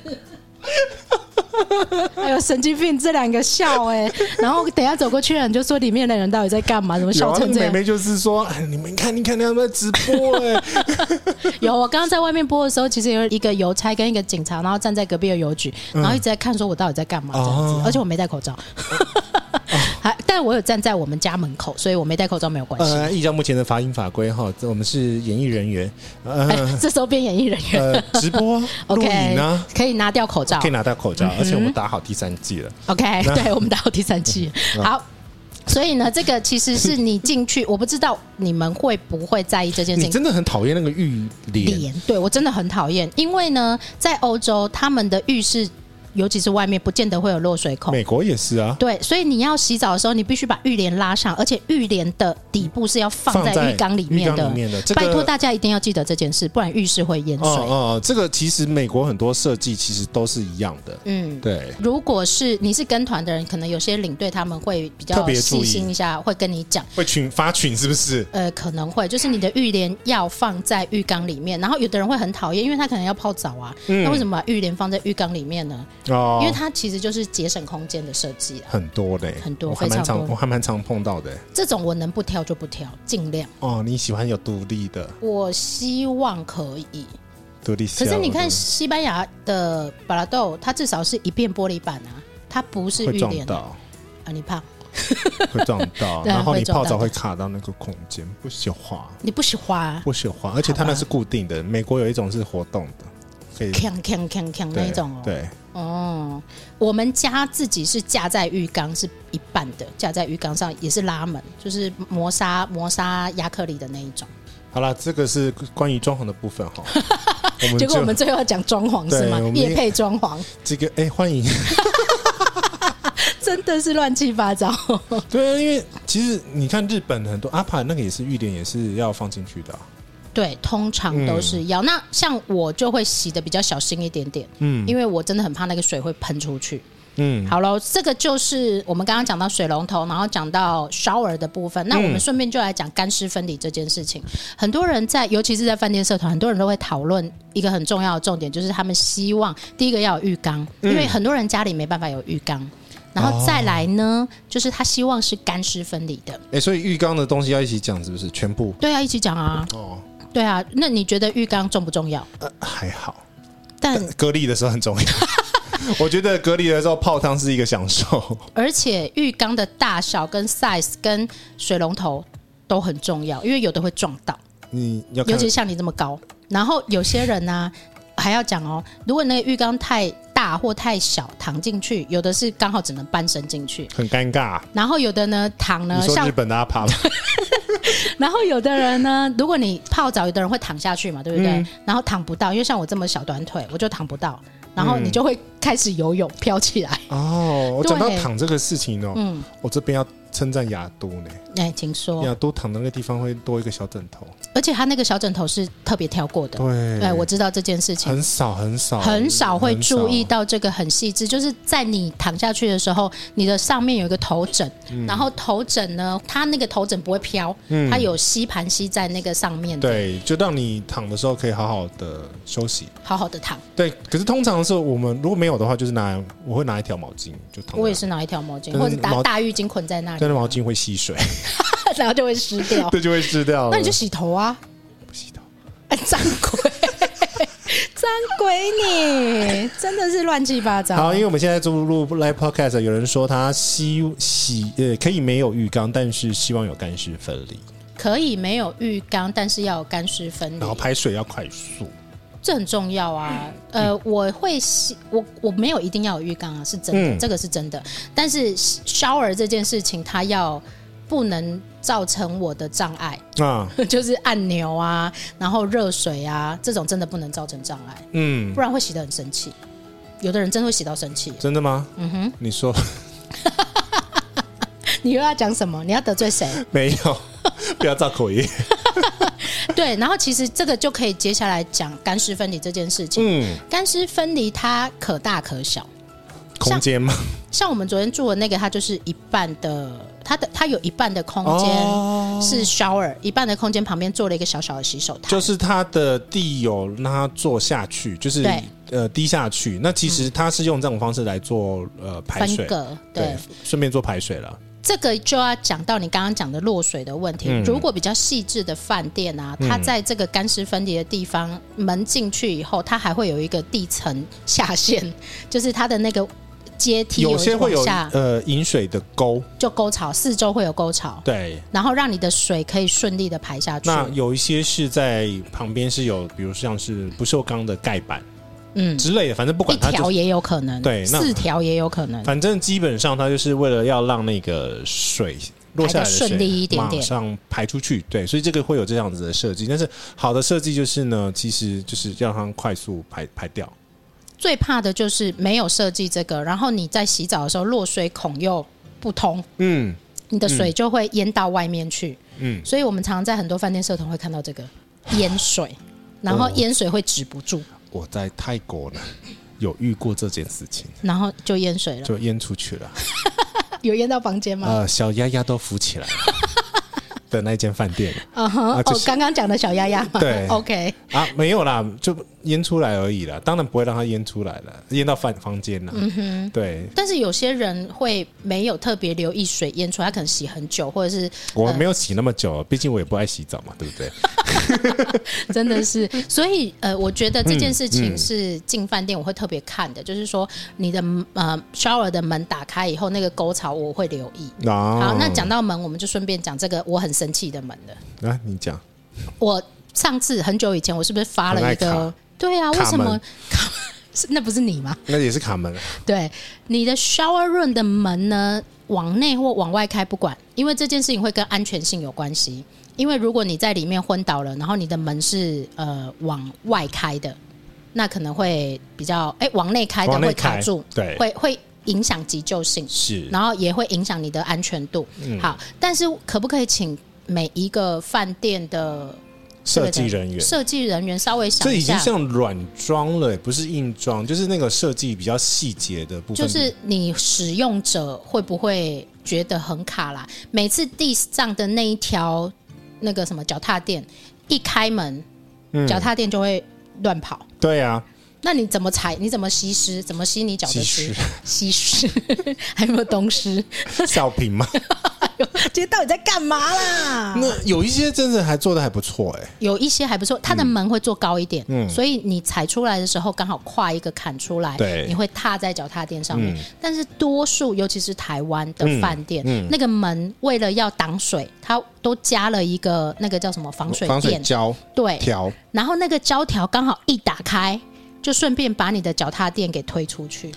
*laughs* 还有神经病这两个笑哎、欸，*laughs* 然后等下走过去了，你就说里面的人到底在干嘛？怎么笑成这样？妹妹就是说，哎，你们看，你看，他们在直播哎、欸。*laughs* 有，我刚刚在外面播的时候，其实有一个邮差跟一个警察，然后站在隔壁的邮局，然后一直在看，说我到底在干嘛这样子，嗯、而且我没戴口罩。还，但我有站在我们家门口，所以我没戴口罩没有关系。呃，依照目前的法音法规哈，我们是演艺人员，呃，欸、*laughs* 这时候变演艺人员，呃，直播 *laughs* 录影呢，可以拿掉口罩，可以拿掉口罩，嗯、而且我们打好第三季了。OK，*laughs* 对，我们打好第三季，好。所以呢，这个其实是你进去，我不知道你们会不会在意这件事情。你真的很讨厌那个浴帘？对，我真的很讨厌，因为呢，在欧洲他们的浴室。尤其是外面不见得会有落水孔，美国也是啊。对，所以你要洗澡的时候，你必须把浴帘拉上，而且浴帘的底部是要放在浴缸里面的。拜托大家一定要记得这件事，不然浴室会淹水。哦哦，这个其实美国很多设计其实都是一样的。嗯，对。如果是你是跟团的人，可能有些领队他们会比较细心一下，会跟你讲，会群发群是不是？呃，可能会，就是你的浴帘要放在浴缸里面，然后有的人会很讨厌，因为他可能要泡澡啊，嗯、那为什么把浴帘放在浴缸里面呢？哦，因为它其实就是节省空间的设计，很多嘞，很多，我还蛮常，我还蛮常碰到的。这种我能不挑就不挑，尽量。哦，你喜欢有独立的？我希望可以独立。可是你看西班牙的巴拉豆，它至少是一片玻璃板啊，它不是浴帘啊。你怕 *laughs* 会撞到，*laughs* 然后你泡澡会卡到那个空间，不喜欢。你不喜欢？不喜欢，而且它那是固定的。美国有一种是活动的。锵锵锵锵那种哦，对，哦，我们家自己是架在浴缸是一半的，架在浴缸上也是拉门，就是磨砂磨砂亚克力的那一种。好了，这个是关于装潢的部分哈。*laughs* 结果我们最后要讲装潢是吗？夜配装潢。这个哎，欢迎，*laughs* 真的是乱七八糟。对啊，因为其实你看日本很多阿帕那个也是浴帘也是要放进去的啊。对，通常都是要。嗯、那像我就会洗的比较小心一点点，嗯，因为我真的很怕那个水会喷出去。嗯，好了，这个就是我们刚刚讲到水龙头，然后讲到 shower 的部分。那我们顺便就来讲干湿分离这件事情。嗯、很多人在，尤其是在饭店社团，很多人都会讨论一个很重要的重点，就是他们希望第一个要有浴缸，因为很多人家里没办法有浴缸。然后再来呢，就是他希望是干湿分离的。哎，所以浴缸的东西要一起讲，是不是？全部？对啊，一起讲啊。哦。对啊，那你觉得浴缸重不重要？呃，还好，但隔离的时候很重要。*laughs* 我觉得隔离的时候泡汤是一个享受，而且浴缸的大小跟 size 跟水龙头都很重要，因为有的会撞到。你要，尤其像你这么高，然后有些人呢、啊。还要讲哦，如果那个浴缸太大或太小，躺进去有的是刚好只能半身进去，很尴尬。然后有的呢，躺呢，像日本的阿帕。*laughs* *laughs* 然后有的人呢，如果你泡澡，有的人会躺下去嘛，对不对？嗯、然后躺不到，因为像我这么小短腿，我就躺不到。然后你就会开始游泳飘起来。哦，我讲到躺这个事情哦，嗯，我这边要称赞雅都呢。哎，请说。雅都躺的那个地方会多一个小枕头。而且他那个小枕头是特别挑过的。对，对，我知道这件事情。很少很少很少会注意到这个很细致，就是在你躺下去的时候，你的上面有一个头枕，嗯、然后头枕呢，它那个头枕不会飘，嗯、它有吸盘吸在那个上面。对，就让你躺的时候可以好好的休息，好好的躺。对，可是通常是我们如果没有的话，就是拿我会拿一条毛巾就躺。我也是拿一条毛巾，或者大大浴巾捆在那里，但是毛巾会吸水。*laughs* 然后就会湿掉，*laughs* 对，就会湿掉。那你就洗头啊！不洗头，哎，脏鬼，*laughs* 脏鬼，你真的是乱七八糟。好，因为我们现在做录 live podcast，有人说他希洗呃可以没有浴缸，但是希望有干湿分离。可以没有浴缸，但是要有干湿分离。然后排水要快速，这很重要啊。呃，嗯、我会洗，我我没有一定要有浴缸啊，是真的，嗯、这个是真的。但是 shower 这件事情，它要。不能造成我的障碍啊，*laughs* 就是按钮啊，然后热水啊，这种真的不能造成障碍，嗯，不然会洗得很生气。有的人真的会洗到生气，真的吗？嗯哼，你说，*laughs* 你又要讲什么？你要得罪谁？*laughs* 没有，不要造口业。对，然后其实这个就可以接下来讲干湿分离这件事情。嗯，干湿分离它可大可小。空间吗？像我们昨天住的那个，它就是一半的，它的它有一半的空间是 shower，、哦、一半的空间旁边做了一个小小的洗手台，就是它的地有让它坐下去，就是对呃滴下去。那其实它是用这种方式来做呃排水，分隔对，顺便做排水了。这个就要讲到你刚刚讲的落水的问题。嗯、如果比较细致的饭店啊，它在这个干湿分离的地方，门进去以后，它还会有一个地层下陷，就是它的那个。阶梯有，有些会有呃引水的沟，就沟槽四周会有沟槽，对，然后让你的水可以顺利的排下去。那有一些是在旁边是有，比如像是不锈钢的盖板，嗯之类的，反正不管它，一条也有可能，对，四条也有可能。反正基本上它就是为了要让那个水落下来的顺利一点点，马上排出去。对，所以这个会有这样子的设计。但是好的设计就是呢，其实就是让它快速排排掉。最怕的就是没有设计这个，然后你在洗澡的时候落水孔又不通，嗯，你的水就会淹到外面去，嗯，所以我们常常在很多饭店社团会看到这个淹水，然后淹水会止不住。我在泰国呢，有遇过这件事情，然后就淹水了，就淹出去了，*laughs* 有淹到房间吗？呃，小丫丫都浮起来了。的那间饭店，嗯哼，哦，刚刚讲的小丫丫嘛，对，*laughs* OK，啊，没有啦，就淹出来而已啦，当然不会让它淹出来了，淹到饭房间了，嗯哼，对。但是有些人会没有特别留意水淹出来，他可能洗很久，或者是我没有洗那么久，毕竟我也不爱洗澡嘛，对不对？*laughs* 真的是，所以呃，我觉得这件事情是进饭店我会特别看的，就是说你的呃 shower 的门打开以后，那个沟槽我会留意。好，那讲到门，我们就顺便讲这个，我很。生气的门的啊！你讲，我上次很久以前，我是不是发了一个？对啊，为什么卡？*laughs* 那不是你吗？那也是卡门。对，你的 shower room 的门呢，往内或往外开不管，因为这件事情会跟安全性有关系。因为如果你在里面昏倒了，然后你的门是呃往外开的，那可能会比较哎、欸、往内开的会卡住，对，会会。影响急救性是，然后也会影响你的安全度。嗯，好，但是可不可以请每一个饭店的设计人员、设计人员稍微想一下，这已经像软装了，不是硬装，就是那个设计比较细节的部分。就是你使用者会不会觉得很卡啦？每次地上的那一条那个什么脚踏垫一开门，脚踏垫就会乱跑。嗯，对啊。那你怎么踩？你怎么吸湿？怎么吸你脚的湿？吸湿还有没有东湿？小瓶吗？*laughs* 今天到底在干嘛啦？那有一些真的还做的还不错哎、欸，有一些还不错，它的门会做高一点，嗯，所以你踩出来的时候刚好跨一个坎出来，对，你会踏在脚踏垫上面。嗯、但是多数尤其是台湾的饭店，嗯嗯、那个门为了要挡水，它都加了一个那个叫什么防水垫防水胶对条，然后那个胶条刚好一打开。就顺便把你的脚踏垫给推出去，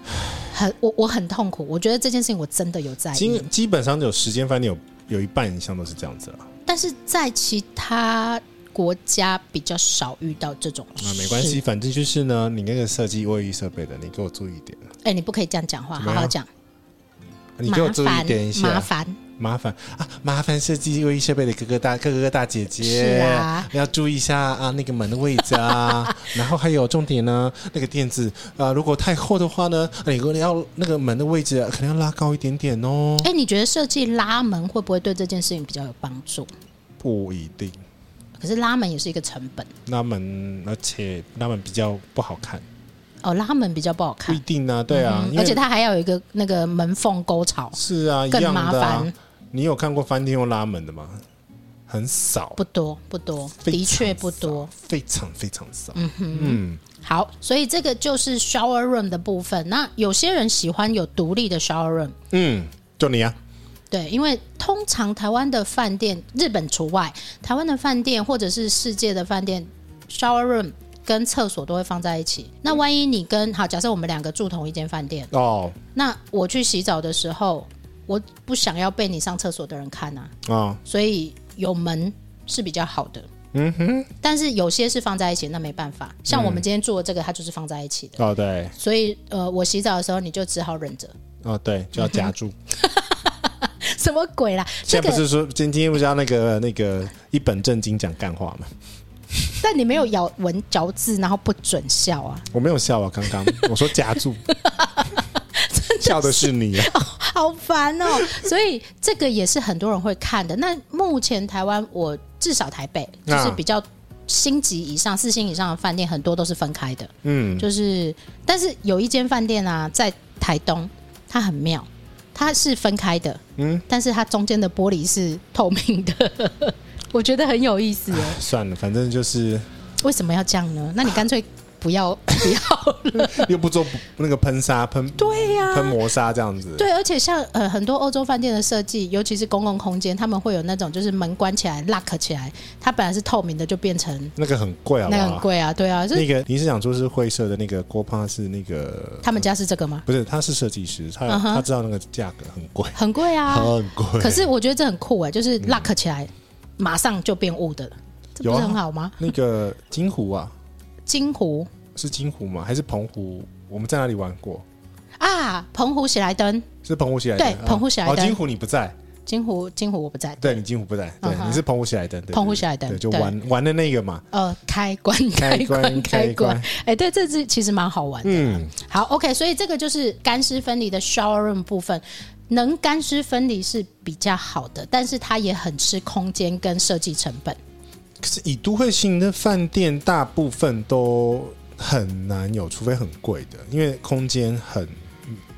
*sighs* 很我我很痛苦，我觉得这件事情我真的有在意。基基本上有十间饭店有有一半以上都是这样子了，但是在其他国家比较少遇到这种事。啊，没关系，反正就是呢，你那个设计卫浴设备的，你给我注意一点。哎，你不可以这样讲话，好好讲。你给我注意一点一下，麻烦。麻烦啊，麻烦设计卫浴设备的哥哥大哥哥大姐姐，要注意一下啊，那个门的位置啊，*laughs* 然后还有重点呢，那个垫子啊，如果太厚的话呢，你可能要那个门的位置可能要拉高一点点哦。哎，你觉得设计拉门会不会对这件事情比较有帮助？不一定，可是拉门也是一个成本，拉门而且拉门比较不好看。哦，拉门比较不好看，不一定啊，对啊，嗯、而且它还要有一个那个门缝沟槽，是啊，更麻烦、啊。你有看过饭店用拉门的吗？很少，不多，不多，的确不多，非常非常少。嗯哼，嗯，好，所以这个就是 shower room 的部分。那有些人喜欢有独立的 shower room，嗯，就你啊，对，因为通常台湾的饭店，日本除外，台湾的饭店或者是世界的饭店 shower room。跟厕所都会放在一起。那万一你跟好，假设我们两个住同一间饭店哦，那我去洗澡的时候，我不想要被你上厕所的人看啊。哦，所以有门是比较好的。嗯哼。但是有些是放在一起，那没办法。像我们今天做的这个，它就是放在一起的。哦，对。所以呃，我洗澡的时候，你就只好忍着。哦，对，就要夹住。*laughs* 什么鬼啦？现在不是说今天不是要那个那个一本正经讲干话吗？但你没有咬文嚼字，然后不准笑啊！我没有笑啊，刚刚我说夹住，*laughs* *laughs* 笑的是你啊，*laughs* 哦、好烦哦！*laughs* 所以这个也是很多人会看的。那目前台湾，我至少台北就是比较星级以上、四星以上的饭店，很多都是分开的。嗯，就是，但是有一间饭店啊，在台东，它很妙，它是分开的。嗯，但是它中间的玻璃是透明的。我觉得很有意思。算了，反正就是为什么要这样呢？那你干脆不要 *laughs* 不要了，*laughs* 又不做那个喷砂喷，对呀，喷磨砂这样子。对，而且像呃很多欧洲饭店的设计，尤其是公共空间，他们会有那种就是门关起来 lock 起来，它本来是透明的，就变成那个很贵啊，那个很贵啊，对啊。那个你是想说是会社的那个郭胖是那个他们家是这个吗？不是，他是设计师，他他知道那个价格很贵，很贵啊，很贵。可是我觉得这很酷哎，就是 lock 起来。马上就变雾的了，这不是很好吗？啊、那个金湖啊，金湖是金湖吗？还是澎湖？我们在哪里玩过啊？澎湖喜来登是澎湖喜来登，对，澎湖喜来登。哦，金湖你不在，金湖金湖我不在，对你金湖不在，对，你是澎湖喜来登，澎湖喜来登，对，就玩玩的那个嘛。呃，开关开关开关，哎，对，这是其实蛮好玩的。嗯，好，OK，所以这个就是干湿分离的 shower room 部分。能干湿分离是比较好的，但是它也很吃空间跟设计成本。可是以都会型的饭店，大部分都很难有，除非很贵的，因为空间很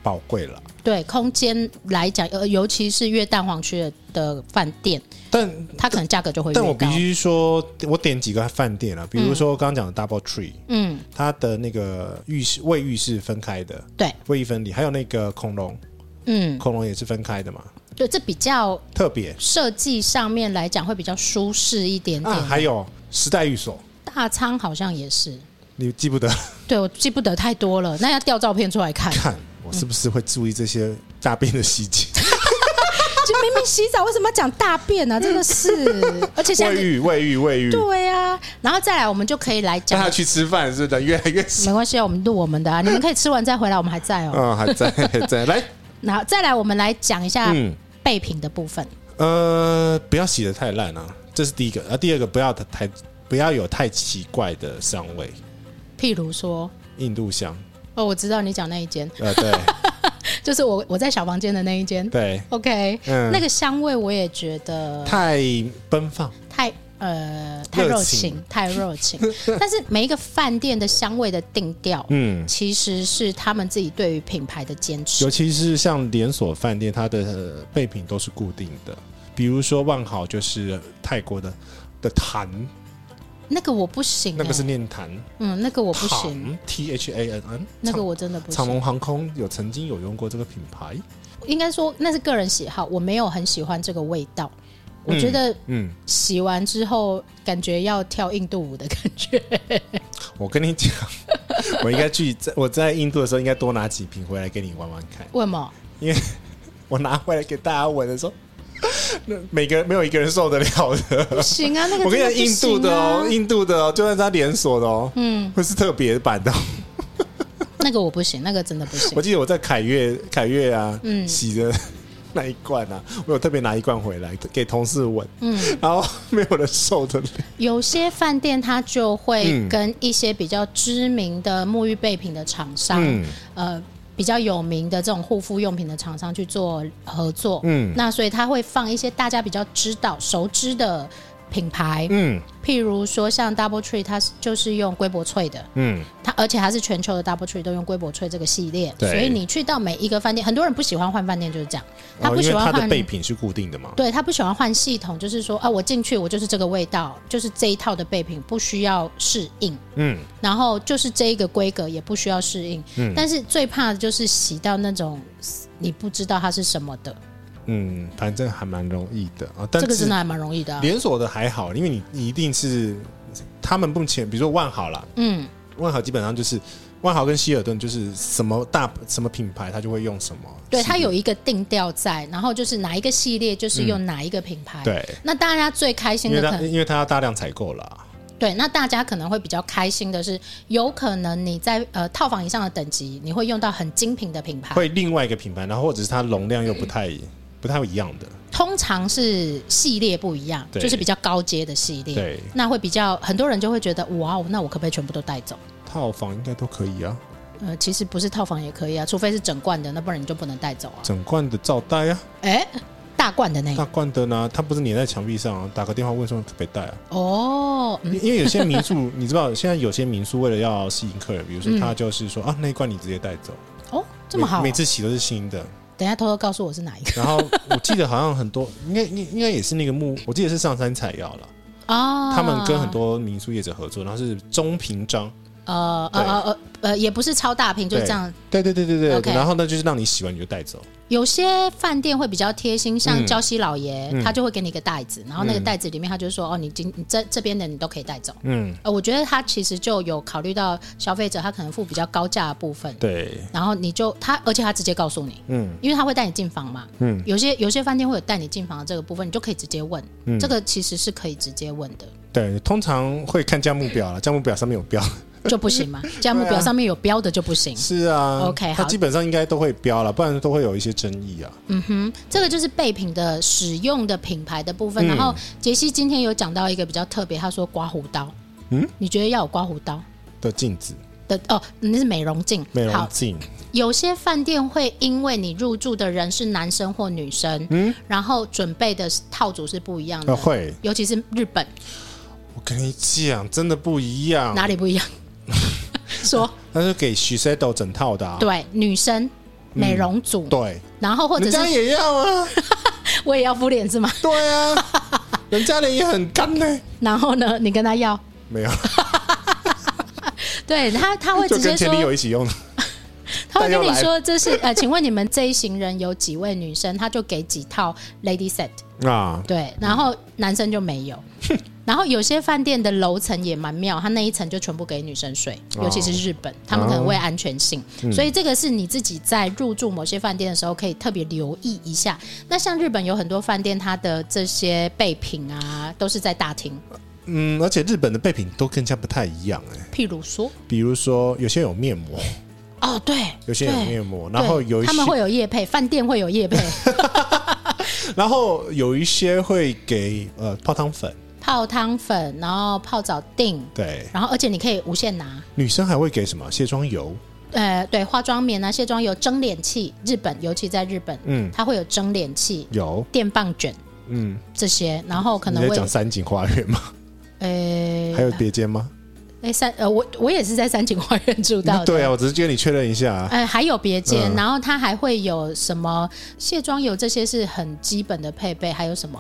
宝贵了。对空间来讲，呃，尤其是越蛋黄区的饭店，但它可能价格就会。但我必须说，我点几个饭店了，比如说刚刚讲的 Double Tree，嗯，它的那个浴室卫浴是分开的，对，卫浴分离，还有那个恐龙。嗯，恐龙也是分开的嘛？对，这比较特别，设计上面来讲会比较舒适一点点。啊，还有时代寓所，大仓好像也是，你记不得？对，我记不得太多了，*laughs* 那要调照片出来看，看我是不是会注意这些大便的细节？*laughs* 就明明洗澡为什么要讲大便呢？真的是，*laughs* 而且卫浴、卫浴、卫浴，对呀。然后再来，我们就可以来讲，他去吃饭是的，越来越没关系，我们录我们的啊，你们可以吃完再回来，我们还在哦，嗯，还在，还在来。然后再来，我们来讲一下备品的部分。嗯、呃，不要洗的太烂啊，这是第一个。啊，第二个不要太不要有太奇怪的香味，譬如说印度香。哦，我知道你讲那一间。呃，对，*laughs* 就是我我在小房间的那一间。对，OK，嗯，那个香味我也觉得太奔放，太。呃，太热情，情太热情。*laughs* 但是每一个饭店的香味的定调，嗯，其实是他们自己对于品牌的坚持。尤其是像连锁饭店，它的备品都是固定的。比如说万豪就是泰国的的檀，那个我不行，那个是念檀，嗯，那个我不行，T H A N N，那个我真的不行。长龙航空有曾经有用过这个品牌，应该说那是个人喜好，我没有很喜欢这个味道。我觉得，嗯，洗完之后感觉要跳印度舞的感觉。*laughs* 我跟你讲，我应该去在我在印度的时候，应该多拿几瓶回来给你玩玩看。为什么？因为我拿回来给大家闻的时候，那 *laughs* 每个人没有一个人受得了的。不行啊，那个、啊、我跟你讲，印度的哦，印度的哦，就算是他连锁的哦，嗯，会是特别版的。*laughs* 那个我不行，那个真的不行。我记得我在凯悦凯悦啊，嗯，洗的。那一罐啊，我有特别拿一罐回来给同事闻，嗯，然后没有人受得了。有些饭店它就会跟一些比较知名的沐浴备品的厂商，嗯、呃，比较有名的这种护肤用品的厂商去做合作，嗯，那所以他会放一些大家比较知道、熟知的。品牌，嗯，譬如说像 Double Tree，它是就是用龟柏萃的，嗯，它而且它是全球的 Double Tree 都用龟柏萃这个系列，对，所以你去到每一个饭店，很多人不喜欢换饭店就是这样，他不喜欢换，它的备品是固定的嘛，对，他不喜欢换系统，就是说啊，我进去我就是这个味道，就是这一套的备品不需要适应，嗯，然后就是这一个规格也不需要适应，嗯，但是最怕的就是洗到那种你不知道它是什么的。嗯，反正还蛮容易的啊。但这个真的还蛮容易的、啊。连锁的还好，因为你你一定是他们目前，比如说万豪啦，嗯，万豪基本上就是万豪跟希尔顿，就是什么大什么品牌，它就会用什么。对，它有一个定调在，然后就是哪一个系列就是用哪一个品牌。嗯、对，那大家最开心的可能，因为它因为它要大量采购了。对，那大家可能会比较开心的是，有可能你在呃套房以上的等级，你会用到很精品的品牌，会另外一个品牌，然后或者是它容量又不太。嗯不太一样的，通常是系列不一样，就是比较高阶的系列。对，那会比较很多人就会觉得，哇哦，那我可不可以全部都带走？套房应该都可以啊。呃，其实不是套房也可以啊，除非是整罐的，那不然你就不能带走啊。整罐的照带啊。哎，大罐的那个。大罐的呢，它不是粘在墙壁上啊，打个电话问说可不可以带啊？哦，因为有些民宿，*laughs* 你知道，现在有些民宿为了要吸引客人，比如说他就是说、嗯、啊，那一罐你直接带走。哦，这么好，每次洗都是新的。等一下偷偷告诉我是哪一个。然后我记得好像很多，*laughs* 应该应应该也是那个木，我记得是上山采药了。哦。他们跟很多民宿业者合作，然后是中瓶装。呃呃呃呃呃，也不是超大瓶，就是这样。对对对对对。然后呢，就是让你洗完你就带走。有些饭店会比较贴心，像礁溪老爷，嗯、他就会给你一个袋子，然后那个袋子里面他就说：“哦，你今你这这边的你都可以带走。”嗯。呃，我觉得他其实就有考虑到消费者，他可能付比较高价的部分。对。然后你就他，而且他直接告诉你，嗯，因为他会带你进房嘛。嗯。有些有些饭店会有带你进房的这个部分，你就可以直接问。嗯。这个其实是可以直接问的。对，通常会看价目表了，价目表上面有标。*laughs* 就不行嘛？价目表上面有标的就不行。*laughs* 是啊，OK，好，它基本上应该都会标了，不然都会有一些争议啊。嗯哼，这个就是备品的使用的品牌的部分。嗯、然后杰西今天有讲到一个比较特别，他说刮胡刀。嗯，你觉得要有刮胡刀的镜子的哦？那是美容镜。美容镜。有些饭店会因为你入住的人是男生或女生，嗯，然后准备的套组是不一样的。会，尤其是日本。我跟你讲，真的不一样。哪里不一样？说，那是给许 settle 整套的，啊，对，女生美容组，嗯，对，然后或者是人家也要啊，*laughs* 我也要敷脸是吗？对啊，*laughs* 人家脸也很干呢。然后呢，你跟他要没有？*laughs* 对他，他会直接说，跟前女友一起用的。他会跟你说，这是呃，请问你们这一行人有几位女生？他就给几套 lady set 啊，对，然后男生就没有。*laughs* 然后有些饭店的楼层也蛮妙，他那一层就全部给女生睡，尤其是日本，他们可能为安全性，所以这个是你自己在入住某些饭店的时候可以特别留意一下。那像日本有很多饭店，它的这些备品啊，都是在大厅。嗯，而且日本的备品都更加不太一样哎。譬如说，比如说有些有面膜。哦，对，有些有面膜，然后有一些他们会有夜配，饭店会有夜配，*laughs* 然后有一些会给呃泡汤粉。泡汤粉，然后泡澡定，对，然后而且你可以无限拿。女生还会给什么？卸妆油？呃，对，化妆棉啊，卸妆油、蒸脸器。日本尤其在日本，嗯，它会有蒸脸器，有电棒卷，嗯，这些，然后可能会讲三井花园吗？呃，还有别间吗？哎，三呃，我我也是在三井花园住到的。对啊，我只是跟你确认一下。啊哎，还有别间，嗯、然后它还会有什么卸妆油？这些是很基本的配备，还有什么？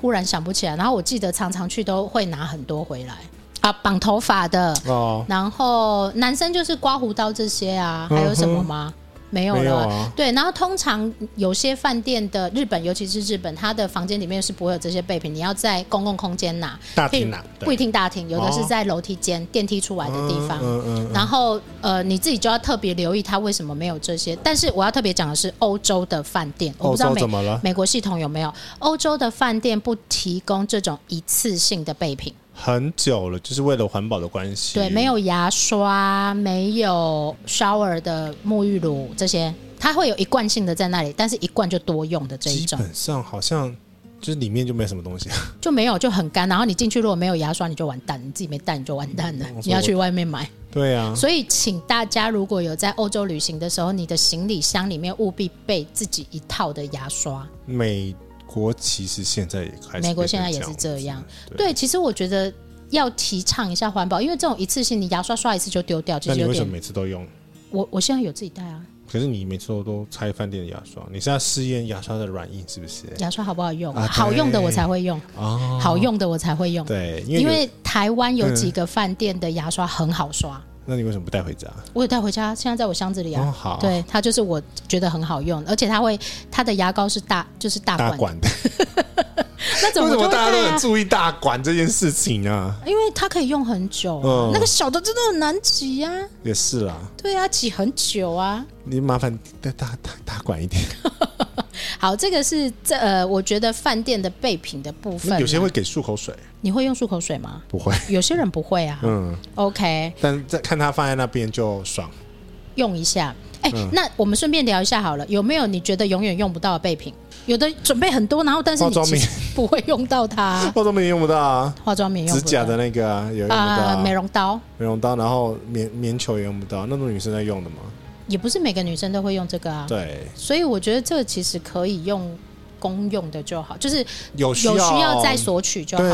忽然想不起来，然后我记得常常去都会拿很多回来啊，绑头发的哦，然后男生就是刮胡刀这些啊，还有什么吗？嗯没有了，有啊、对。然后通常有些饭店的日本，尤其是日本，它的房间里面是不会有这些备品，你要在公共空间拿。大厅拿，不一定大厅，有的是在楼梯间、哦、电梯出来的地方。嗯嗯嗯嗯、然后呃，你自己就要特别留意它为什么没有这些。但是我要特别讲的是，欧洲的饭店，我不知道美美国系统有没有，欧洲的饭店不提供这种一次性的备品。很久了，就是为了环保的关系。对，没有牙刷，没有 shower 的沐浴乳这些，它会有一罐性的在那里，但是一罐就多用的这一种。基本上好像就是里面就没什么东西，就没有就很干。然后你进去如果没有牙刷，你就完蛋，你自己没带你就完蛋了，*laughs* 你要去外面买。对啊，所以请大家如果有在欧洲旅行的时候，你的行李箱里面务必备自己一套的牙刷。美国其实现在也开始，美国现在也是这样。对，对，其实我觉得要提倡一下环保，因为这种一次性你牙刷刷一次就丢掉，其实有点。那你为什么每次都用？我我现在有自己带啊。可是你每次都都拆饭店的牙刷，你是要试验牙刷的软硬是不是？牙刷好不好用？啊、好用的我才会用。哦，好用的我才会用。对，因为台湾有几个饭店的牙刷很好刷。嗯那你为什么不带回家？我有带回家，现在在我箱子里啊。哦、好，对，它就是我觉得很好用，而且它会，它的牙膏是大，就是大管的。大管的 *laughs* 那怎么、啊、为什么大家都很注意大管这件事情啊？因为它可以用很久、啊嗯，那个小的真的很难挤呀、啊。也是啦。对啊，挤很久啊。你麻烦再大大大管一点。*laughs* 好，这个是这呃，我觉得饭店的备品的部分，有些会给漱口水。你会用漱口水吗？不会，有些人不会啊。嗯，OK。但在看他放在那边就爽，用一下。哎、欸嗯，那我们顺便聊一下好了，有没有你觉得永远用不到的备品？有的准备很多，然后但是你其实 *laughs* 不会用到它。化妆品用不到啊，化妆品用不到。指甲的那个啊，有用不到啊、呃，美容刀，美容刀，然后棉棉球也用不到，那种女生在用的吗？也不是每个女生都会用这个啊。对，所以我觉得这个其实可以用。公用的就好，就是有需要，有需要再索取就好。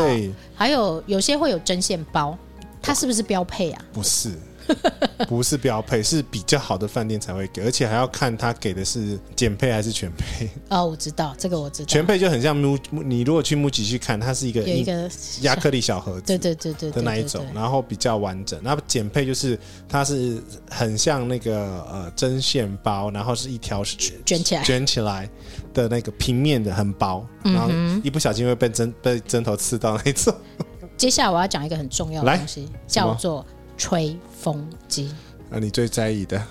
还有有些会有针线包，它是不是标配啊？不是。*laughs* 不是标配，是比较好的饭店才会给，而且还要看他给的是减配还是全配。*laughs* 哦，我知道这个，我知道。全配就很像木，你如果去木吉去看，它是一个一个亚克力小盒子，对对对对的那一种，然后比较完整。然后简配就是它是很像那个呃针线包，然后是一条是卷起来卷起来的那个平面的，很薄，然后一不小心会被针被针头刺到那一种。*laughs* 接下来我要讲一个很重要的东西，叫做。吹风机啊，你最在意的？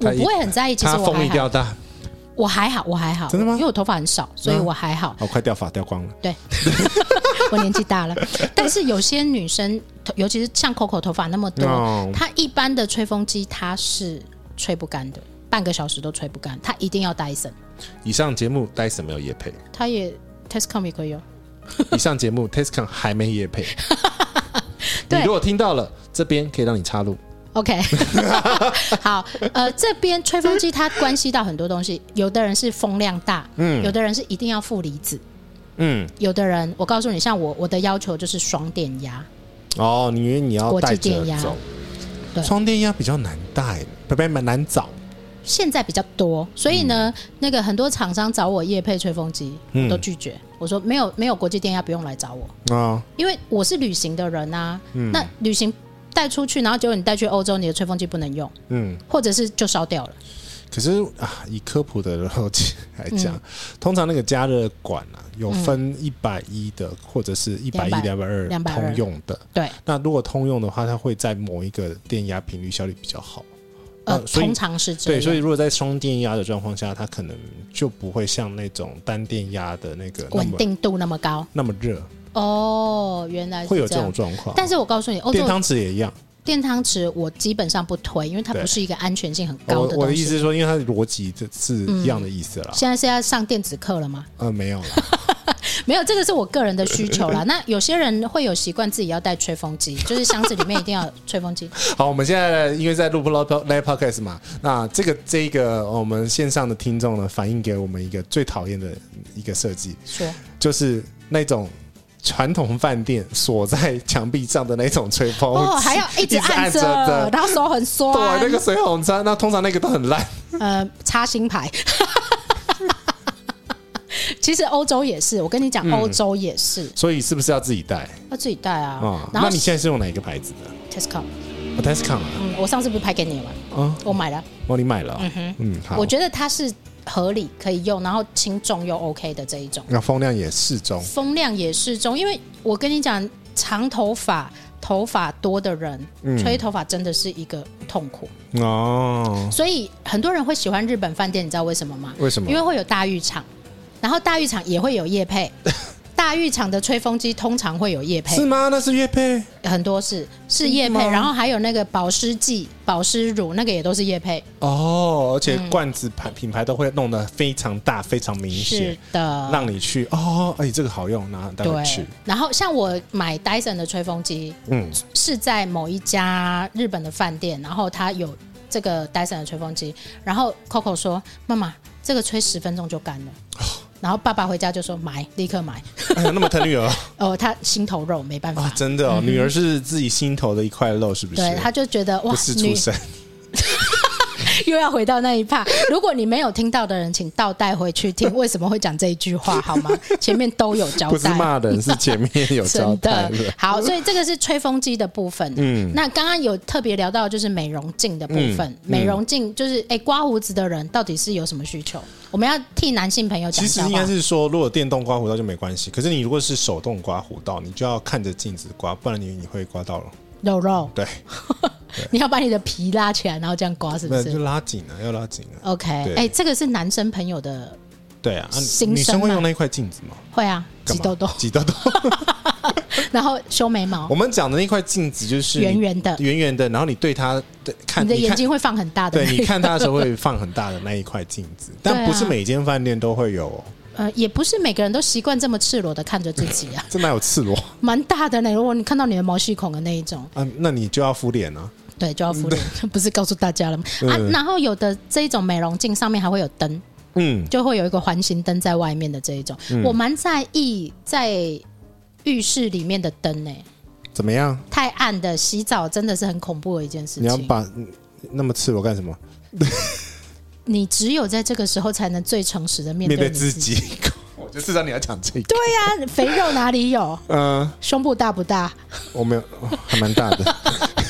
我不会很在意，其实我。风一定要大，我还好，我还好。真的吗？因为我头发很少，所以我还好。我、哦、快掉发掉光了。对，*laughs* 我年纪大了。但是有些女生，尤其是像 Coco 头发那么多，哦、她一般的吹风机它是吹不干的，半个小时都吹不干，她一定要 Dyson。以上节目 Dyson 没有夜配，它也 Tascam 也可以用。*laughs* 以上节目 Tescom 还没夜配。*laughs* 你如果听到了，这边可以让你插入。OK，*laughs* 好，呃，这边吹风机它关系到很多东西，有的人是风量大，嗯，有的人是一定要负离子，嗯，有的人我告诉你，像我我的要求就是双电压。哦，你以为你要带电压？对，双电压比较难带，不不蛮难找。现在比较多，所以呢，嗯、那个很多厂商找我夜配吹风机，我都拒绝。嗯、我说没有没有国际电压，不用来找我啊，因为我是旅行的人啊。嗯、那旅行带出去，然后结果你带去欧洲，你的吹风机不能用，嗯，或者是就烧掉了。可是啊，以科普的逻辑来讲、嗯，通常那个加热管啊，有分一百一的，或者是一百一、两百二通用的。对，那如果通用的话，它会在某一个电压频率效率比较好。呃，通常是这样。对，所以如果在双电压的状况下，它可能就不会像那种单电压的那个稳定度那么高，那么热。哦，原来是会有这种状况。但是我告诉你，欧洲电汤匙也一样。电汤匙我基本上不推，因为它不是一个安全性很高的东西。我的意思是说，因为它的逻辑这是一样的意思啦。嗯，现在是要上电子课了吗？呃，没有了。*laughs* 没有，这个是我个人的需求啦。*laughs* 那有些人会有习惯自己要带吹风机，就是箱子里面一定要有吹风机。*laughs* 好，我们现在因为在录 Live Podcast 嘛，那这个这个我们线上的听众呢，反映给我们一个最讨厌的一个设计，说就是那种传统饭店锁在墙壁上的那种吹风哦，还要 *laughs* 一直按着的，然后手很酸，对，那个水很脏，那通常那个都很烂，*laughs* 呃，插新牌。*laughs* 其实欧洲也是，我跟你讲，欧洲也是、嗯。所以是不是要自己带？要自己带啊。哦，那你现在是用哪一个牌子的？Tascam，Tascam、哦。嗯，我上次不是拍给你了吗？嗯，我买了。哦，你买了、哦。嗯哼，嗯，好。我觉得它是合理可以用，然后轻重又 OK 的这一种。那风量也适中。风量也适中，因为我跟你讲，长头发、头发多的人、嗯、吹头发真的是一个痛苦哦。所以很多人会喜欢日本饭店，你知道为什么吗？为什么？因为会有大浴场。然后大浴场也会有夜配，*laughs* 大浴场的吹风机通常会有业配，是吗？那是业配，很多是是业配，然后还有那个保湿剂、保湿乳，那个也都是业配。哦，而且罐子牌品牌都会弄得非常大、非常明显，是的，让你去哦，哎，这个好用，拿带回去。然后像我买 Dyson 的吹风机，嗯，是在某一家日本的饭店，然后它有这个 Dyson 的吹风机，然后 Coco 说：“妈妈，这个吹十分钟就干了。*laughs* ”然后爸爸回家就说买，立刻买。那么疼女儿 *laughs* 哦，他心头肉没办法，哦、真的哦，嗯、女儿是自己心头的一块肉，是不是？对，他就觉得哇，不是出生。*laughs* 又要回到那一趴，如果你没有听到的人，请倒带回去听，为什么会讲这一句话好吗？*laughs* 前面都有交代，不是骂人，是前面有交代。的好，所以这个是吹风机的部分。嗯，那刚刚有特别聊到就是美容镜的部分，嗯、美容镜就是哎、欸，刮胡子的人到底是有什么需求？我们要替男性朋友讲。其实应该是说，如果电动刮胡刀就没关系，可是你如果是手动刮胡刀，你就要看着镜子刮，不然你你会刮到了肉肉。对。*laughs* 你要把你的皮拉起来，然后这样刮，是不是？就拉紧了，要拉紧了。OK，哎、欸，这个是男生朋友的。对啊，女生会用那一块镜子吗？会啊，挤痘痘，挤痘痘，*laughs* 然后修眉毛。我们讲的那块镜子就是圆圆的，圆圆的。然后你对它对看，你的眼睛会放很大的。对，你看它的时候会放很大的那一块镜子，*laughs* 但不是每间饭店都会有、哦。呃，也不是每个人都习惯这么赤裸的看着自己啊。*laughs* 这哪有赤裸？蛮大的呢。如果你看到你的毛细孔的那一种，啊，那你就要敷脸了。对，就要敷脸，不是告诉大家了吗？啊，然后有的这一种美容镜上面还会有灯，嗯，就会有一个环形灯在外面的这一种，我蛮在意在浴室里面的灯呢。怎么样？太暗的洗澡真的是很恐怖的一件事情。你要把那么赤裸干什么？你只有在这个时候才能最诚实的面对自己。我就知道你要讲这个。对呀，肥肉哪里有？嗯，胸部大不大？我没有，还蛮大的。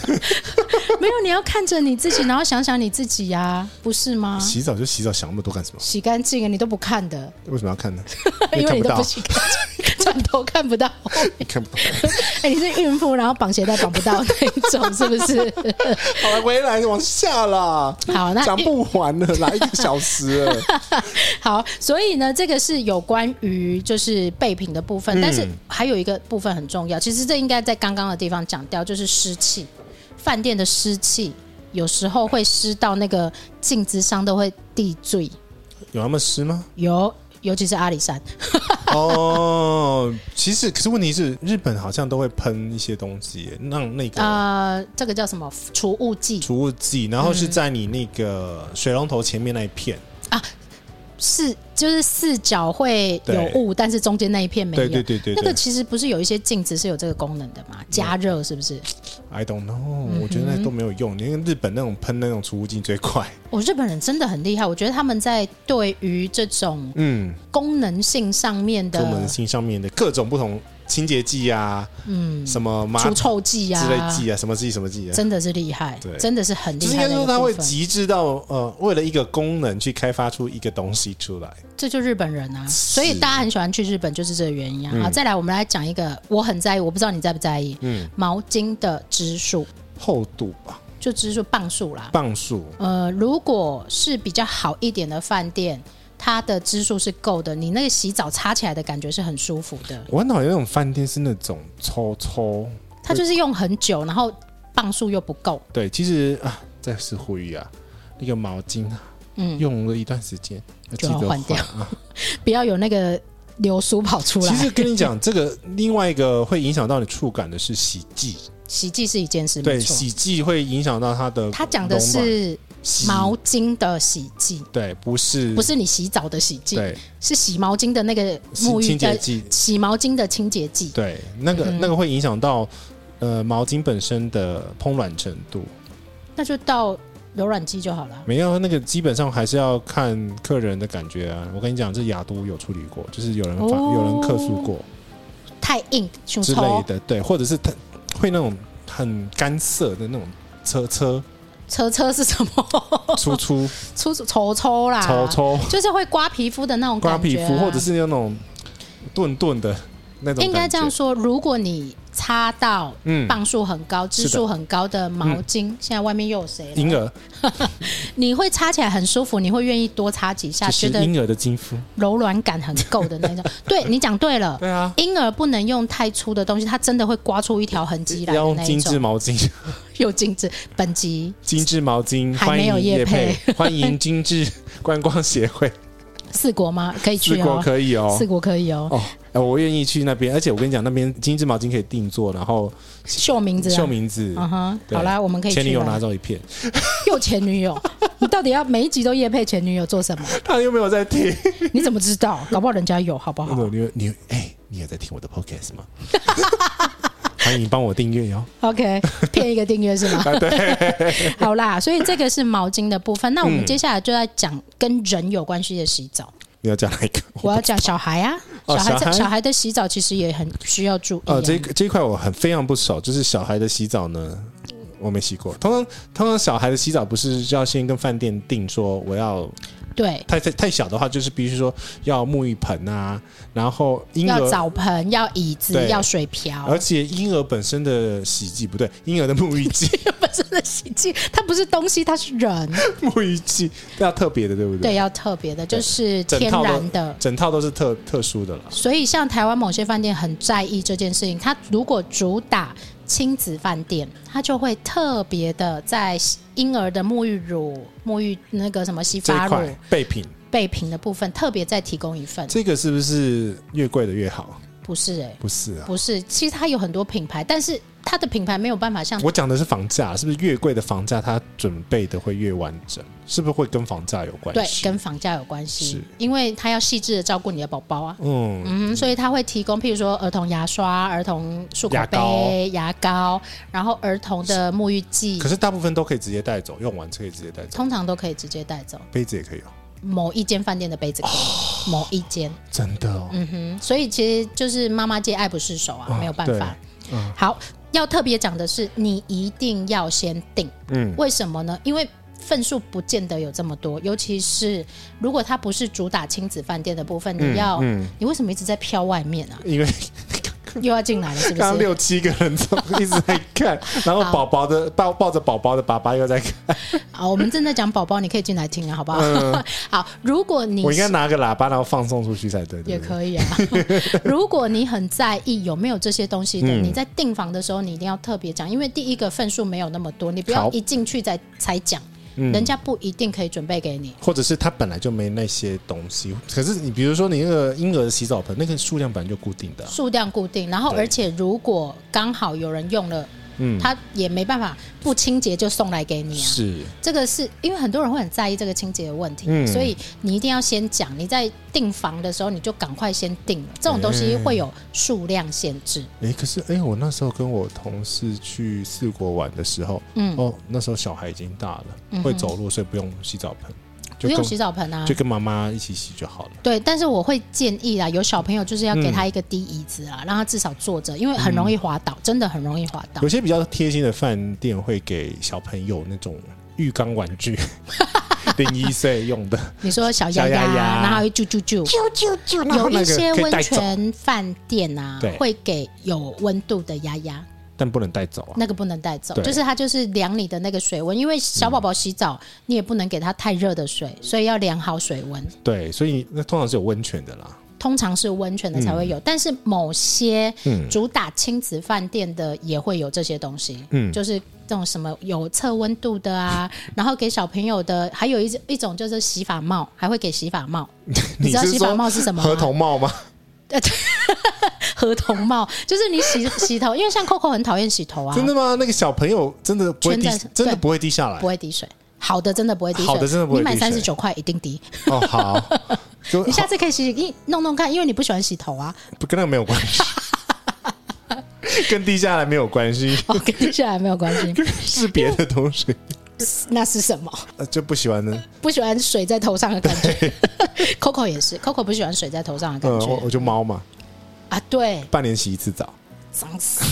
*laughs* 没有，你要看着你自己，然后想想你自己呀、啊，不是吗？洗澡就洗澡，想那么多干什么？洗干净啊，你都不看的。为什么要看呢？*laughs* 因为你都不洗干净，*laughs* 转头看不到。你看不到。哎、欸，你是孕妇，然后绑鞋带绑不到那一种，是不是？好了，回来往下啦。好，那讲不完了，来一个小时了。好，所以呢，这个是有关于就是备品的部分，嗯、但是还有一个部分很重要，其实这应该在刚刚的地方讲掉，就是湿气。饭店的湿气有时候会湿到那个镜子上都会滴水，有那么湿吗？有，尤其是阿里山。哦，其实可是问题是，日本好像都会喷一些东西，让那个呃，这个叫什么除雾剂？除雾剂，然后是在你那个水龙头前面那一片、嗯、啊。是，就是四角会有雾，但是中间那一片没有。对对对对，那个其实不是有一些镜子是有这个功能的嘛？加热是不是？I don't know，、嗯、我觉得那都没有用。你看日本那种喷那种除雾镜最快。我、*laughs* 哦、日本人真的很厉害，我觉得他们在对于这种嗯功能性上面的、嗯、功能性上面的各种不同。清洁剂啊，嗯，什么除臭剂啊，之类剂啊，什么剂什么剂啊，真的是厉害，对，真的是很厉害。应该说他会极致到呃，为了一个功能去开发出一个东西出来，这就日本人啊，所以大家很喜欢去日本，就是这个原因啊。好，再来我们来讲一个我很在意，我不知道你在不在意，嗯，毛巾的支数厚度吧，就支数磅数啦，磅数。呃，如果是比较好一点的饭店。它的支数是够的，你那个洗澡擦起来的感觉是很舒服的。我很讨厌那种饭店是那种抽抽，它就是用很久，然后磅数又不够。对，其实啊，再次呼吁啊，那个毛巾啊，嗯，用了一段时间就要换掉，啊、*laughs* 不要有那个流苏跑出来。其实跟你讲，*laughs* 这个另外一个会影响到你触感的是洗剂，洗剂是一件事，对。洗剂会影响到它的。它讲的是。毛巾的洗剂，对，不是不是你洗澡的洗剂，对，是洗毛巾的那个沐浴剂，洗毛巾的清洁剂，对，那个、嗯、那个会影响到呃毛巾本身的蓬软程度，那就到柔软剂就好了。没有，那个基本上还是要看客人的感觉啊。我跟你讲，这雅都有处理过，就是有人发、哦、有人客诉过，太硬之类的，对，或者是它会那种很干涩的那种车车。车车是什么？粗粗粗粗抽抽啦，抽抽就是会刮皮肤的那种刮皮肤，或者是那种钝钝的那种应该这样说，如果你擦到磅数很高、支、嗯、数很高的毛巾，嗯、现在外面又有谁？婴儿，*laughs* 你会擦起来很舒服，你会愿意多擦几下，觉得婴儿的肌肤柔软感很够的那种。*laughs* 对，你讲对了，对啊，婴儿不能用太粗的东西，它真的会刮出一条痕迹来。要用精致毛巾，*laughs* 有精致，本集精致毛巾还没有业配，欢迎精致观光协会。四国吗？可以去哦。四国可以哦。四国可以哦。哦，我愿意去那边，而且我跟你讲，那边精致毛巾可以定做，然后绣名字，绣名字。嗯哼，好啦，我们可以。前女友拿走一片。*laughs* 又前女友，你到底要每一集都夜配前女友做什么？*laughs* 他又没有在听，你怎么知道？搞不好人家有，好不好？*laughs* 你你哎、欸，你有在听我的 podcast 吗？欢迎帮我订阅哟。OK，骗一个订阅是吗？对。好啦，所以这个是毛巾的部分。那我们接下来就在讲跟人有关系的洗澡。你要讲哪一个？我，要讲小孩啊，小孩在、哦、小孩的洗澡其实也很需要注意、啊。呃，这这一块我很非常不熟，就是小孩的洗澡呢，我没洗过。通常通常小孩的洗澡不是就要先跟饭店订说我要。对，太太太小的话，就是必须说要沐浴盆啊，然后婴儿要澡盆，要椅子，要水瓢，而且婴儿本身的洗剂不对，婴儿的沐浴剂 *laughs* 本身的洗剂，它不是东西，它是人。*laughs* 沐浴剂要特别的，对不对？对，要特别的，就是天然的，整套都是特特殊的了。所以，像台湾某些饭店很在意这件事情，它如果主打。亲子饭店，他就会特别的在婴儿的沐浴乳、沐浴那个什么洗发乳备品、备品的部分，特别再提供一份。这个是不是越贵的越好？不是哎、欸，不是啊，不是。其实它有很多品牌，但是。它的品牌没有办法像我讲的是房价，是不是越贵的房价它准备的会越完整？是不是会跟房价有关系？对，跟房价有关系，是因为它要细致的照顾你的宝宝啊。嗯嗯，所以它会提供，譬如说儿童牙刷、儿童漱口杯、牙膏，然后儿童的沐浴剂。可是大部分都可以直接带走，用完就可以直接带走。通常都可以直接带走，杯子也可以哦。某一间饭店的杯子某一间真的哦。嗯哼，所以其实就是妈妈界爱不释手啊，哦、没有办法。嗯，好。要特别讲的是，你一定要先定。嗯，为什么呢？因为份数不见得有这么多，尤其是如果它不是主打亲子饭店的部分，你要，嗯嗯、你为什么一直在飘外面啊？因为。*laughs* 又要进来了，是不是？刚刚六七个人都一直在看，*laughs* 然后宝宝的抱抱着宝宝的爸爸又在看。*laughs* 好，我们正在讲宝宝，你可以进来听啊，好不好？嗯、好，如果你我应该拿个喇叭，然后放送出去才对，对。也可以啊。如果你很在意有没有这些东西的，嗯、你在订房的时候，你一定要特别讲，因为第一个份数没有那么多，你不要一进去再才讲。人家不一定可以准备给你，或者是他本来就没那些东西。可是你比如说你那个婴儿的洗澡盆，那个数量本来就固定的，数量固定。然后而且如果刚好有人用了。嗯，他也没办法不清洁就送来给你啊。是，这个是因为很多人会很在意这个清洁的问题，嗯，所以你一定要先讲。你在订房的时候，你就赶快先订了。这种东西会有数量限制。哎、欸，可是哎、欸，我那时候跟我同事去四国玩的时候，嗯，哦，那时候小孩已经大了，嗯、会走路，所以不用洗澡盆。不用洗澡盆啊，就跟妈妈一起洗就好了。对，但是我会建议啦，有小朋友就是要给他一个低椅子啊，嗯、让他至少坐着，因为很容易滑倒，嗯、真的很容易滑倒。有些比较贴心的饭店会给小朋友那种浴缸玩具，*laughs* 零一岁用的。你说小鸭鸭，然后会啾啾啾啾啾啾，有一些温泉饭店啊，会给有温度的鸭鸭。但不能带走啊，那个不能带走，就是它就是量你的那个水温，因为小宝宝洗澡，嗯、你也不能给他太热的水，所以要量好水温。对，所以那通常是有温泉的啦，通常是温泉的才会有，嗯、但是某些主打亲子饭店的也会有这些东西，嗯，就是这种什么有测温度的啊，*laughs* 然后给小朋友的，还有一一种就是洗发帽，还会给洗发帽，*laughs* 你知道洗发帽是什么？合同帽吗？合同帽 *laughs* 就是你洗洗头，因为像 Coco 很讨厌洗头啊。真的吗？那个小朋友真的不会滴，真的不会滴下来，不会滴水。好的，真的不会滴水。好的，真的不会滴水。你买三十九块一定滴。哦，好。*laughs* 你下次可以洗洗，弄弄看，因为你不喜欢洗头啊。不跟那个没有关系，*laughs* 跟滴下来没有关系。哦，跟滴下来没有关系，是别的东西。那是什么？呃就不喜欢呢？不喜欢水在头上的感觉。Coco 也是，Coco 不喜欢水在头上的感觉。嗯、我就猫嘛。啊，对，半年洗一次澡，脏死，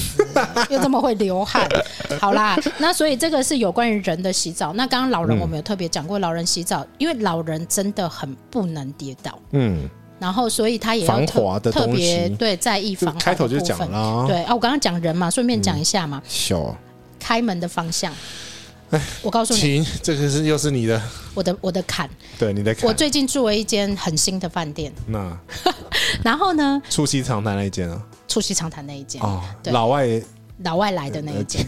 又这么会流汗。*laughs* 好啦，那所以这个是有关于人的洗澡。那刚刚老人我们有特别讲过，老人洗澡，因为老人真的很不能跌倒。嗯。然后所以他也要防滑的特别对在意防开头就讲了啊对啊，我刚刚讲人嘛，顺便讲一下嘛，小开门的方向。我告诉你，请这个是又是你的，我的我的坎，对你的坎。我最近住了一间很新的饭店，那。*laughs* 然后呢，促膝长谈那一间啊，促膝长谈那一间，哦，对。老外。老外来的那一间。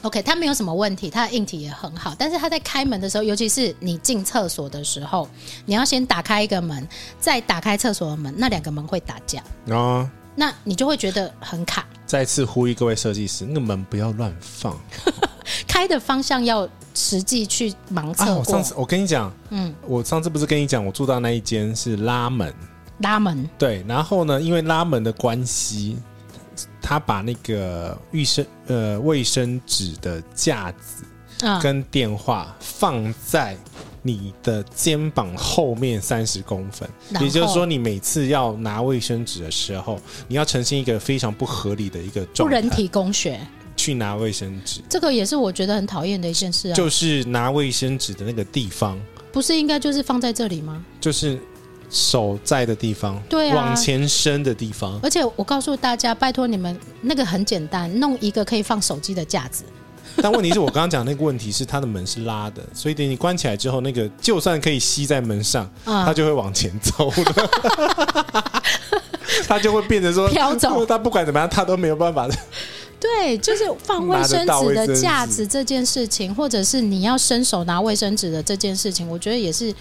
OK，他没有什么问题，他的硬体也很好，但是他在开门的时候，尤其是你进厕所的时候，你要先打开一个门，再打开厕所的门，那两个门会打架，啊。那你就会觉得很卡。再次呼吁各位设计师，那个门不要乱放。*laughs* 开的方向要实际去盲测。我上次我跟你讲，嗯，我上次不是跟你讲，我住到那一间是拉门，拉门，对，然后呢，因为拉门的关系，他把那个卫生呃卫生纸的架子啊，跟电话放在你的肩膀后面三十公分，也就是说，你每次要拿卫生纸的时候，你要呈现一个非常不合理的一个状态，不人体工学，去拿卫生纸，这个也是我觉得很讨厌的一件事啊。就是拿卫生纸的那个地方，不是应该就是放在这里吗？就是手在的地方，对啊往前伸的地方。而且我告诉大家，拜托你们，那个很简单，弄一个可以放手机的架子。但问题是我刚刚讲那个问题是它的门是拉的，所以等你关起来之后，那个就算可以吸在门上，啊它就会往前走了，*laughs* 它就会变成说飘走 *laughs* 它不管怎么样，它都没有办法。*laughs* 对，就是放卫生纸的架拿得到卫生纸子这件事情，或者是你要伸手拿卫生纸的这件事情，我觉得也是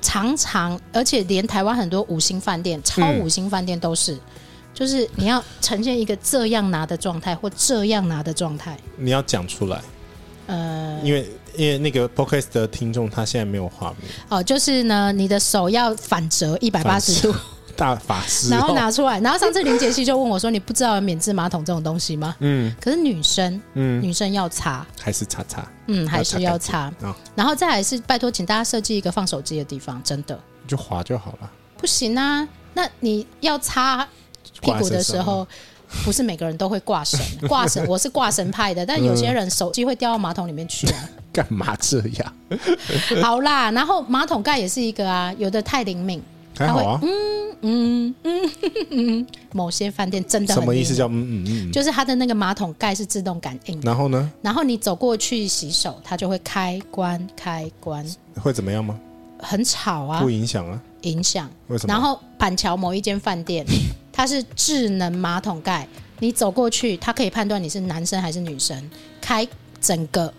常常，而且连台湾很多五星饭店、超五星饭店都是，就是你要呈现一个这样拿的状态或这样拿的状态。你要讲出来，呃，因为因为那个 podcast 的听众他现在没有画面，哦，就是呢，你的手要反折一百八十度，大法师、哦，然后拿出来。然后上次林杰西就问我说：“你不知道有免治马桶这种东西吗？”嗯可是女生，嗯，女生要擦，还是擦擦，嗯，还是要擦。啊，然后再来是拜托，请大家设计一个放手机的地方，真的就滑就好了。不行啊。那你要擦屁股的时候，不是每个人都会挂绳，*laughs* 挂绳我是挂绳派的，但有些人手机会掉到马桶里面去啊。干嘛这样？*laughs* 好啦，然后马桶盖也是一个啊，有的太灵敏，还好啊。嗯嗯嗯，*laughs* 某些饭店真的什么意思叫嗯嗯嗯？就是它的那个马桶盖是自动感应，然后呢？然后你走过去洗手，它就会开关开关，会怎么样吗？很吵啊不，影响啊？影响。为什么？然后板桥某一间饭店，它是智能马桶盖，你走过去，它可以判断你是男生还是女生，开整个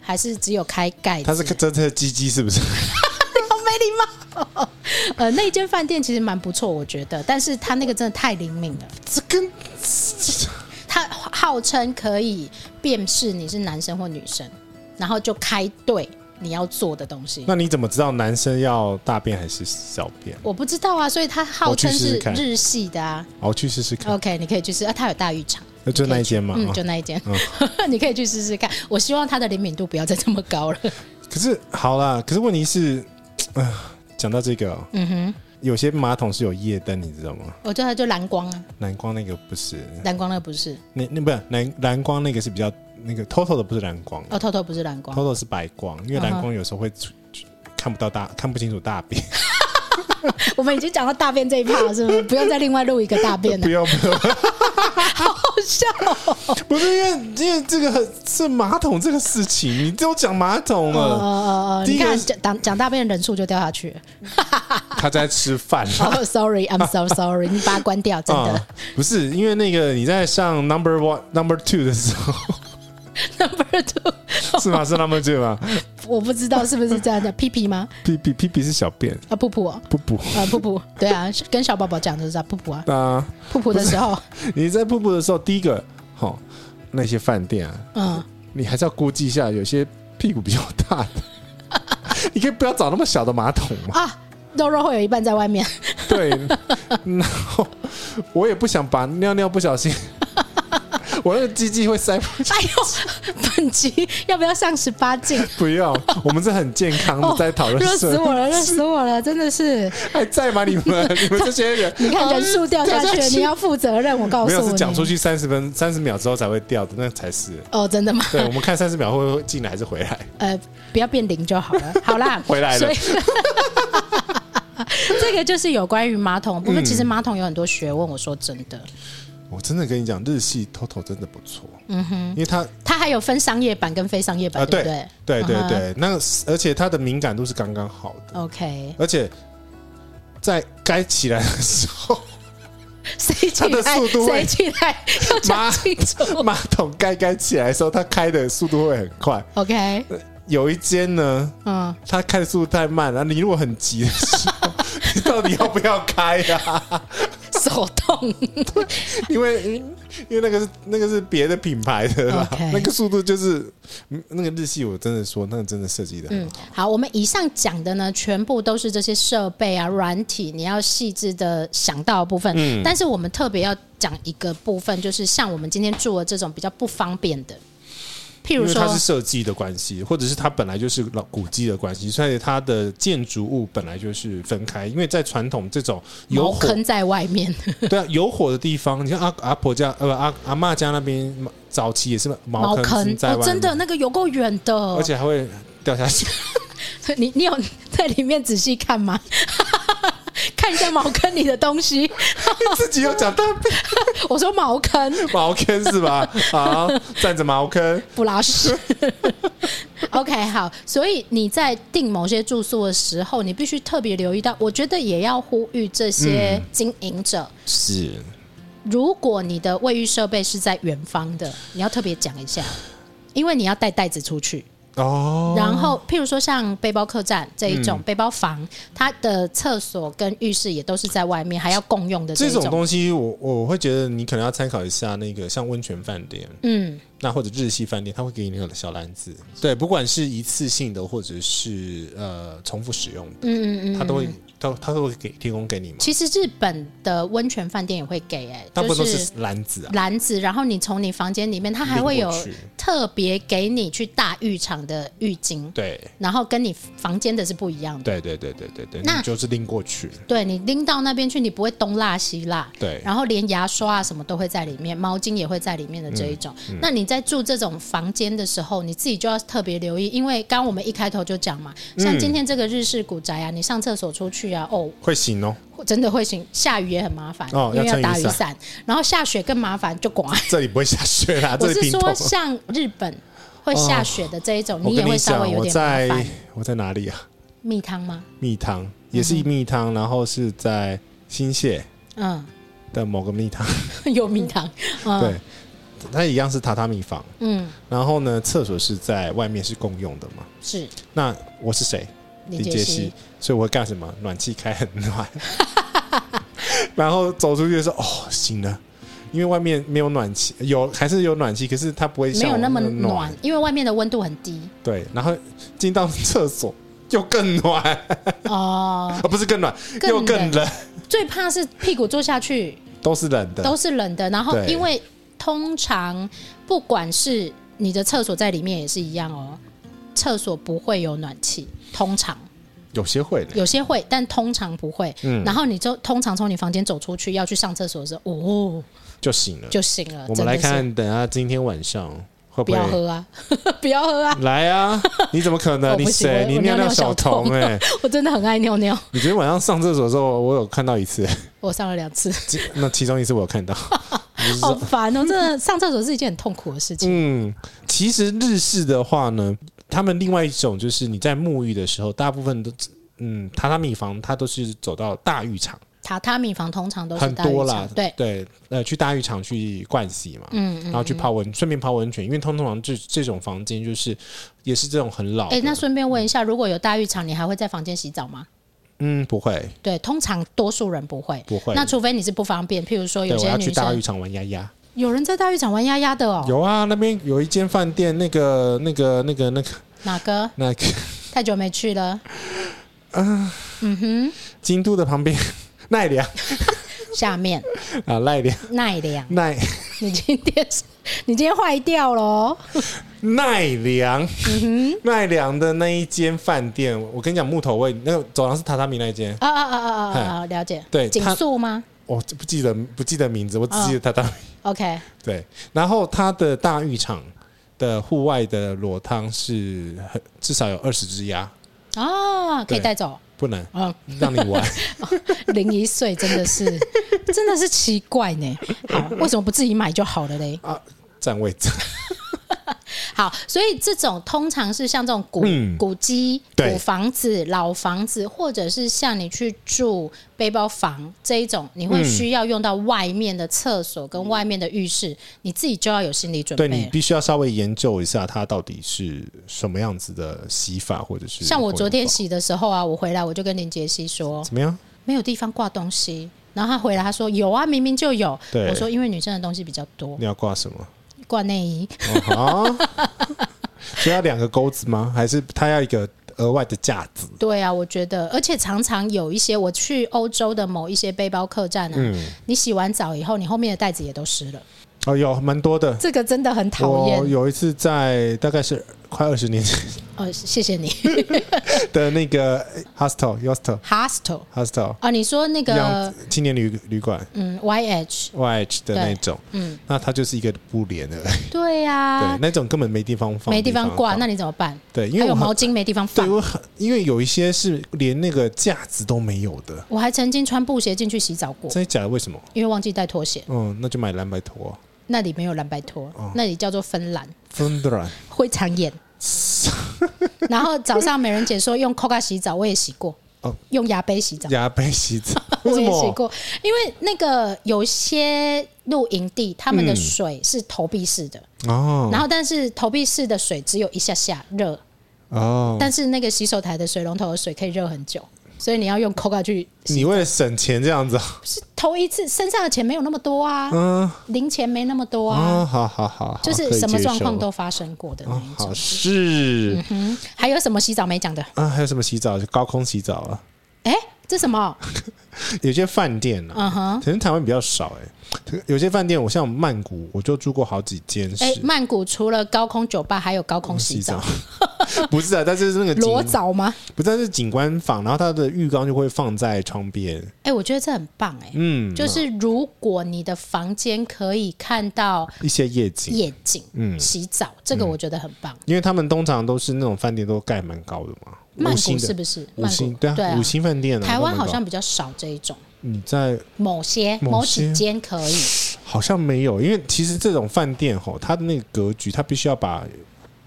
还是只有开盖子。它是真的鸡鸡是不是？*laughs* 好没礼貌。呃，那一间饭店其实蛮不错，我觉得，但是它那个真的太灵敏了，这跟它号称可以辨识你是男生或女生，然后就开对你要做的东西。那你怎么知道男生要大便还是小便？我不知道啊，所以他号称是日系的啊。我去试试看。OK，你可以去试啊，他有大浴场，那就那一间嘛。嗯，哦就那一间，*laughs* 你可以去试试看。我希望它的灵敏度不要再这么高了。可是好啦，可是问题是，啊，讲到这个哦，嗯哼，有些马桶是有夜灯，你知道吗？我觉得它就蓝光啊，蓝光那个不是，蓝光那个不是，那那不是蓝蓝光那个是比较那个 TOTO 的不是蓝光哦，透透不是蓝光。，TOTO 是白光，因为蓝嗯光有时候会出看不到大看不清楚大便。*laughs* 我们已经讲到大便这一趴了，是不是？*laughs* 不用再另外录一个大便了不，用不用，*laughs* 好好笑哦。不是因为因为这个很是马桶这个事情，你都讲马桶呃了，你看第一个是讲讲大便的人数就掉下去了。他在吃饭。哦，sorry，I'm so sorry，你把它关掉，真的啊。不是因为那个你在上 number one number two 的时候 *laughs* Number two，是吗？是 number two 吗？*laughs* 我不知道是不是这样的，*laughs* 屁屁吗？屁屁屁屁是小便，啊，噗噗哦，噗噗。啊，噗噗，对啊，跟小宝宝讲的是啊，噗噗啊，啊噗噗的时候，你在瀑布的时候，第一个，好，那些饭店啊，嗯，你还是要估计一下，有些屁股比较大的，你可以不要找那么小的马桶嘛。啊，肉肉会有一半在外面，对，然后我也不想把尿尿不小心，我那个鸡鸡会塞不进。哎呦，本集要不要上十八禁？不要，我们是很健康的在讨论热社死我了，热死我了，真的是，还在吗？你们你们这些人，你看人数掉下去，你要负责任，我告诉你，没有是讲出去三十分三十秒之后才会掉的，那才是。哦，真的吗？对，我们看三十秒会不会进来还是回来？呃，不要变零就好了。*laughs* 好啦，回来了 *laughs* 这个就是有关于马桶。不过其实马桶有很多学问，我说真的。我真的跟你讲，日系 TOTO 真的不错。嗯哼，因为它它还有分商业版跟非商业版，呃、对不对？对对对，对，那而且它的敏感度是刚刚好的。OK，而且在该起来的时候，*laughs* 谁起来？谁起来？要讲清楚。*laughs* 马桶该该起来的时候，它开的速度会很快。OK，有一间呢，嗯，它开的速度太慢了。你如果很急的时候，*laughs* 你到底要不要开呀、啊？手动，*laughs* 因为因为那个是那个是别的品牌的啦，Okay. 那个速度就是那个日系，我真的说那个真的设计的很好。嗯，好，我们以上讲的呢，全部都是这些设备啊、软体，你要细致的想到的部分。嗯，但是我们特别要讲一个部分，就是像我们今天住的这种比较不方便的。譬如说，它是设计的关系，或者是它本来就是老古迹的关系，所以它的建筑物本来就是分开。因为在传统这种有火坑在外面，*laughs* 对啊，有火的地方，你像阿阿婆家呃阿阿妈家那边早期也是茅坑在外面，哦，真的那个有够远的，而且还会掉下去。*laughs* 你你有在里面仔细看吗？看一下茅坑里的东西，*laughs* 自己又讲大便。*laughs* 我说茅坑，茅坑是吧？好，站着茅坑不拉屎。*laughs* OK，好。所以你在订某些住宿的时候，你必须特别留意到。我觉得也要呼吁这些经营者、嗯、是，如果你的卫浴设备是在远方的，你要特别讲一下，因为你要带袋子出去。哦，然后譬如说像背包客栈这一种背包房，它的厕所跟浴室也都是在外面，还要共用的这种，这种东西我，我我会觉得你可能要参考一下那个像温泉饭店，嗯，那或者日系饭店，他会给你那个小篮子，对，不管是一次性的或者是呃重复使用的，嗯嗯嗯，他都会。他都会给提供给你吗？其实日本的温泉饭店也会给哎、欸，大部分都是篮子啊，篮子。然后你从你房间里面，他还会有特别给你去大浴场的浴巾，对。然后跟你房间的是不一样的，对对对对对对。那就是拎过去，对你拎到那边去，你不会东拉西拉，对。然后连牙刷啊什么都会在里面，毛巾也会在里面的这一种。嗯嗯、那你在住这种房间的时候，你自己就要特别留意，因为刚刚我们一开头就讲嘛，像今天这个日式古宅啊，你上厕所出去啊，哦，会洗。真的会醒，下雨也很麻烦，哦，因为要打雨伞，然后下雪更麻烦，就刮。*laughs* 这里不会下雪啦，*laughs* 我是说像日本会下雪的这一种，你也会稍微有点麻烦。我在我在哪里啊？蜜汤吗？蜜汤也是一蜜汤，然后是在新泻，嗯，的某个蜜汤 *laughs* 有蜜汤，对，它一样是榻榻米房，嗯，然后呢，厕所是在外面是共用的嘛？是。那我是谁？李杰西，所以我会干什么？暖气开很暖，*laughs* 然后走出去的时候，哦，行了，因为外面没有暖气，有还是有暖气，可是它不会像没有那么暖，因为外面的温度很低。对，然后进到厕所 *laughs* 又更暖 *laughs* 哦，不是更暖，又更冷。最怕是屁股坐下去都是冷的，都是冷的。然后因为通常不管是你的厕所在里面也是一样哦。厕所不会有暖气，通常有些会的，有些会，但通常不会。嗯，然后你就通常从你房间走出去要去上厕所的时候，哦，就醒了，就醒了。我们来看，等下今天晚上会不会？不要喝啊，不要喝啊！来啊！你怎么可能？*laughs* 你谁？你尿尿小童哎！*laughs* 我真的很爱尿尿。你昨天晚上上厕所的时候，我有看到一次，我上了两次。那其中一次我有看到，*laughs* 好烦哦！真的上厕所是一件很痛苦的事情。嗯，其实日式的话呢。他们另外一种就是你在沐浴的时候，大部分都嗯，榻榻米房它都是走到大浴场。榻榻米房通常都是很多啦，对对，呃，去大浴场去盥洗嘛，嗯，然后去泡温，顺便泡温泉，因为通常这这种房间就是也是这种很老。哎，那顺便问一下，如果有大浴场，你还会在房间洗澡吗？嗯，不会。对，通常多数人不会，不会。那除非你是不方便，譬如说有些去大浴场玩鸭鸭。有人在大浴场玩鸭鸭的哦？有啊，那边有一间饭店，那个、那个、那个、那个哪个？那个太久没去了。嗯嗯哼，京都的旁边 *laughs* 奈良下面啊，奈良奈良奈，你今天你今天坏掉了。奈良，嗯哼，奈良的那一间饭店，我跟你讲，木头味，那个走廊是榻榻米那一间。啊啊啊啊啊！了解。对，景宿吗？我不记得不记得名字，我只记得榻榻米。OK，对，然后它的大浴场的户外的裸汤是很至少有二十只鸭哦，可以带走。不能，嗯，让你玩。*laughs* 零一岁真的是，真的是奇怪呢。好，为什么不自己买就好了嘞？啊，占位置。*laughs* 好，所以这种通常是像这种古、嗯、古迹、古房子、老房子，或者是像你去住背包房这一种，你会需要用到外面的厕所跟外面的浴室，嗯、你自己就要有心理准备。对，你必须要稍微研究一下它到底是什么样子的洗法，或者是像我昨天洗的时候啊，我回来我就跟林杰西说，怎么样？没有地方挂东西，然后他回来他说有啊，明明就有。我说因为女生的东西比较多，你要挂什么？挂内衣，需要两个钩子吗？还是他要一个额外的架子？对啊，我觉得，而且常常有一些，我去欧洲的某一些背包客栈啊，嗯、你洗完澡以后，你后面的袋子也都湿了。哦，有蛮多的，这个真的很讨厌。我有一次在大概是。快二十年前哦，谢谢你。*laughs* 的那个 hostel，hostel，hostel，hostel 啊，你说那个青年旅旅馆，嗯，YH，YH 的那种，嗯，那它就是一个布帘的，对呀，*laughs* 对，那种根本没地方放，没地方挂，那你怎么办？对，因为有毛巾没地方放，对，我很，因为有一些是连那个架子都没有的。我还曾经穿布鞋进去洗澡过，真的假的？为什么？因为忘记带拖鞋。嗯，那就买蓝白拖。那里没有蓝白拖，那里叫做芬兰，芬兰会长眼。*laughs* 然后早上美人姐说用 Coca 洗澡，我也洗过。哦，用牙杯洗澡，牙杯洗澡 *laughs* 我也洗过。因为那个有些露营地，他们的水是投币式的哦。然后，但是投币式的水只有一下下热哦。但是那个洗手台的水龙头的水可以热很久。所以你要用 Coca 去，你为了省钱这样子，是头一次身上的钱没有那么多啊，嗯，零钱没那么多啊，好好好，就是什么状况都发生过的那一种，是，嗯哼，还有什么洗澡没讲的？啊，还有什么洗澡？就高空洗澡啊？哎，这什么？*laughs* 有些饭店啊，嗯哼，可能台湾比较少哎。有些饭店，我像曼谷，我就住过好几间。哎、欸，曼谷除了高空酒吧，还有高空洗澡。*laughs* 不是啊，但是那个裸澡吗？不但，是景观房，然后它的浴缸就会放在窗边。哎、欸，我觉得这很棒哎、欸。嗯，就是如果你的房间可以看到一些夜景，夜景，嗯，洗澡，这个我觉得很棒。因为他们通常都是那种饭店都盖蛮高的嘛。曼谷是不是？五星对啊，五星饭店啊。台湾好像比较少这一种。你在某些某几间可以，好像没有，因为其实这种饭店吼，它的那个格局，它必须要把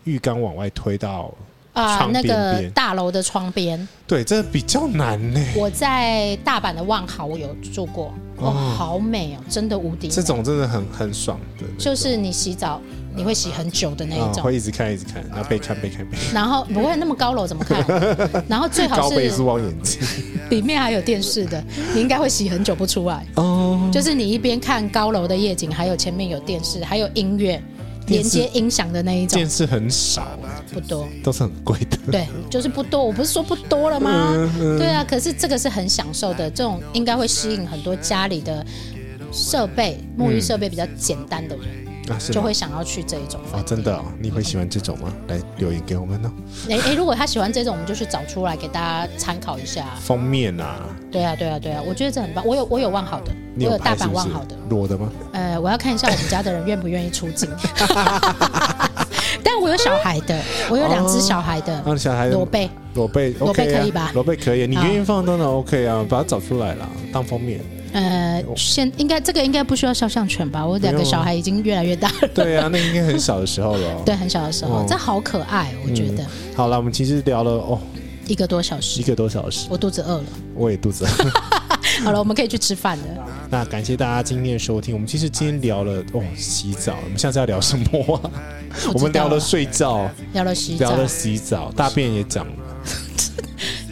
浴缸往外推到啊那个大楼的窗边。对，这比较难呢。我在大阪的万豪，我有住过，哦，好美哦，真的无敌。这种真的很很爽的，就是你洗澡。你会洗很久的那一种，会一直看一直看，然后被看被看背。*laughs* 然后不会那么高楼怎么看？*laughs* 然后最好是 *laughs* 里面还有电视的，你应该会洗很久不出来。哦，就是你一边看高楼的夜景，还有前面有电视，还有音乐连接音响的那一种。电视很少，不多，都是很贵的。对，就是不多。我不是说不多了吗？对啊，可是这个是很享受的，这种应该会吸引很多家里的设备、沐浴设备比较简单的人。啊、就会想要去这一种真的、哦，你会喜欢这种吗？来留言给我们哦。哎哎，如果他喜欢这种，我们就去找出来给大家参考一下。封面啊？对啊，对啊，对啊，我觉得这很棒。我有我有万好的，我有大阪万好的。裸的吗？呃，我要看一下我们家的人愿不愿意出镜。*laughs* 但我有小孩的，我有两只小孩的。哦、小孩裸背，裸背，裸背可以吧？裸背可以，你愿意放当然 OK 啊，把它找出来了，当封面。呃，现应该这个应该不需要肖像权吧？我两个小孩已经越来越大了。对啊，那应该很小的时候了。*laughs* 对，很小的时候，这好可爱，我觉得。好了，我们其实聊了哦，一个多小时，一个多小时，我肚子饿了，我也肚子饿。*laughs* 好了，我们可以去吃饭了。*laughs* 那感谢大家今天的收听。我们其实今天聊了哦，洗澡。我们下次要聊什么啊？我们聊了睡觉，聊了洗澡，聊了洗澡，大便也讲了。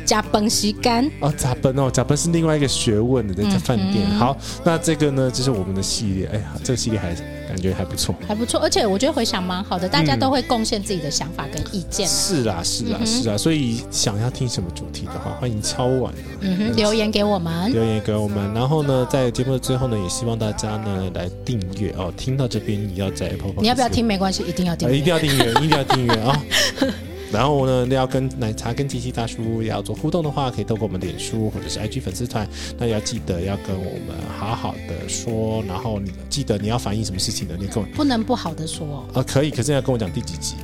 加绷吸干哦，加崩哦，加崩是另外一个学问的，那家饭店。嗯、好，那这个呢，就是我们的系列。哎呀，这个系列还感觉还不错，还不错，而且我觉得回想蛮好的，大家都会贡献自己的想法跟意见。是啦，是啦，是啦。所以想要听什么主题的话，欢迎敲碗，嗯哼，留言给我们，留言给我们。然后呢，在节目的最后呢，也希望大家呢来订阅哦。听到这边，你要在 Apple，你要不要听没关系，一定要订阅，一定要订阅，一定要订阅啊。*laughs* 然后呢，要跟奶茶跟机器大叔要做互动的话，可以透过我们脸书或者是 IG 粉丝团。那要记得要跟我们好好的说，然后你记得你要反映什么事情的，你跟我不能不好的说啊，可以，可是要跟我讲第几集。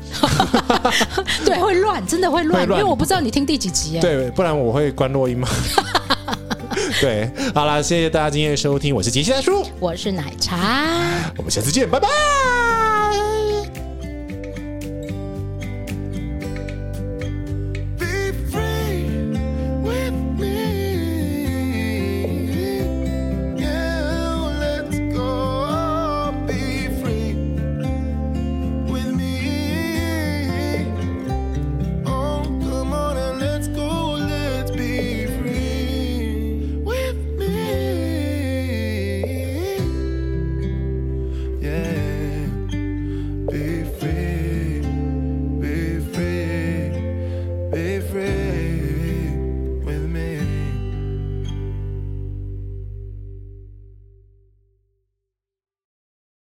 *laughs* 对，会乱，真的会乱，会乱，因为我不知道你听第几集哎。对，不然我会关录音吗？*laughs* 对，好了，谢谢大家今天的收听，我是杰西大叔，我是奶茶，我们下次见，拜拜。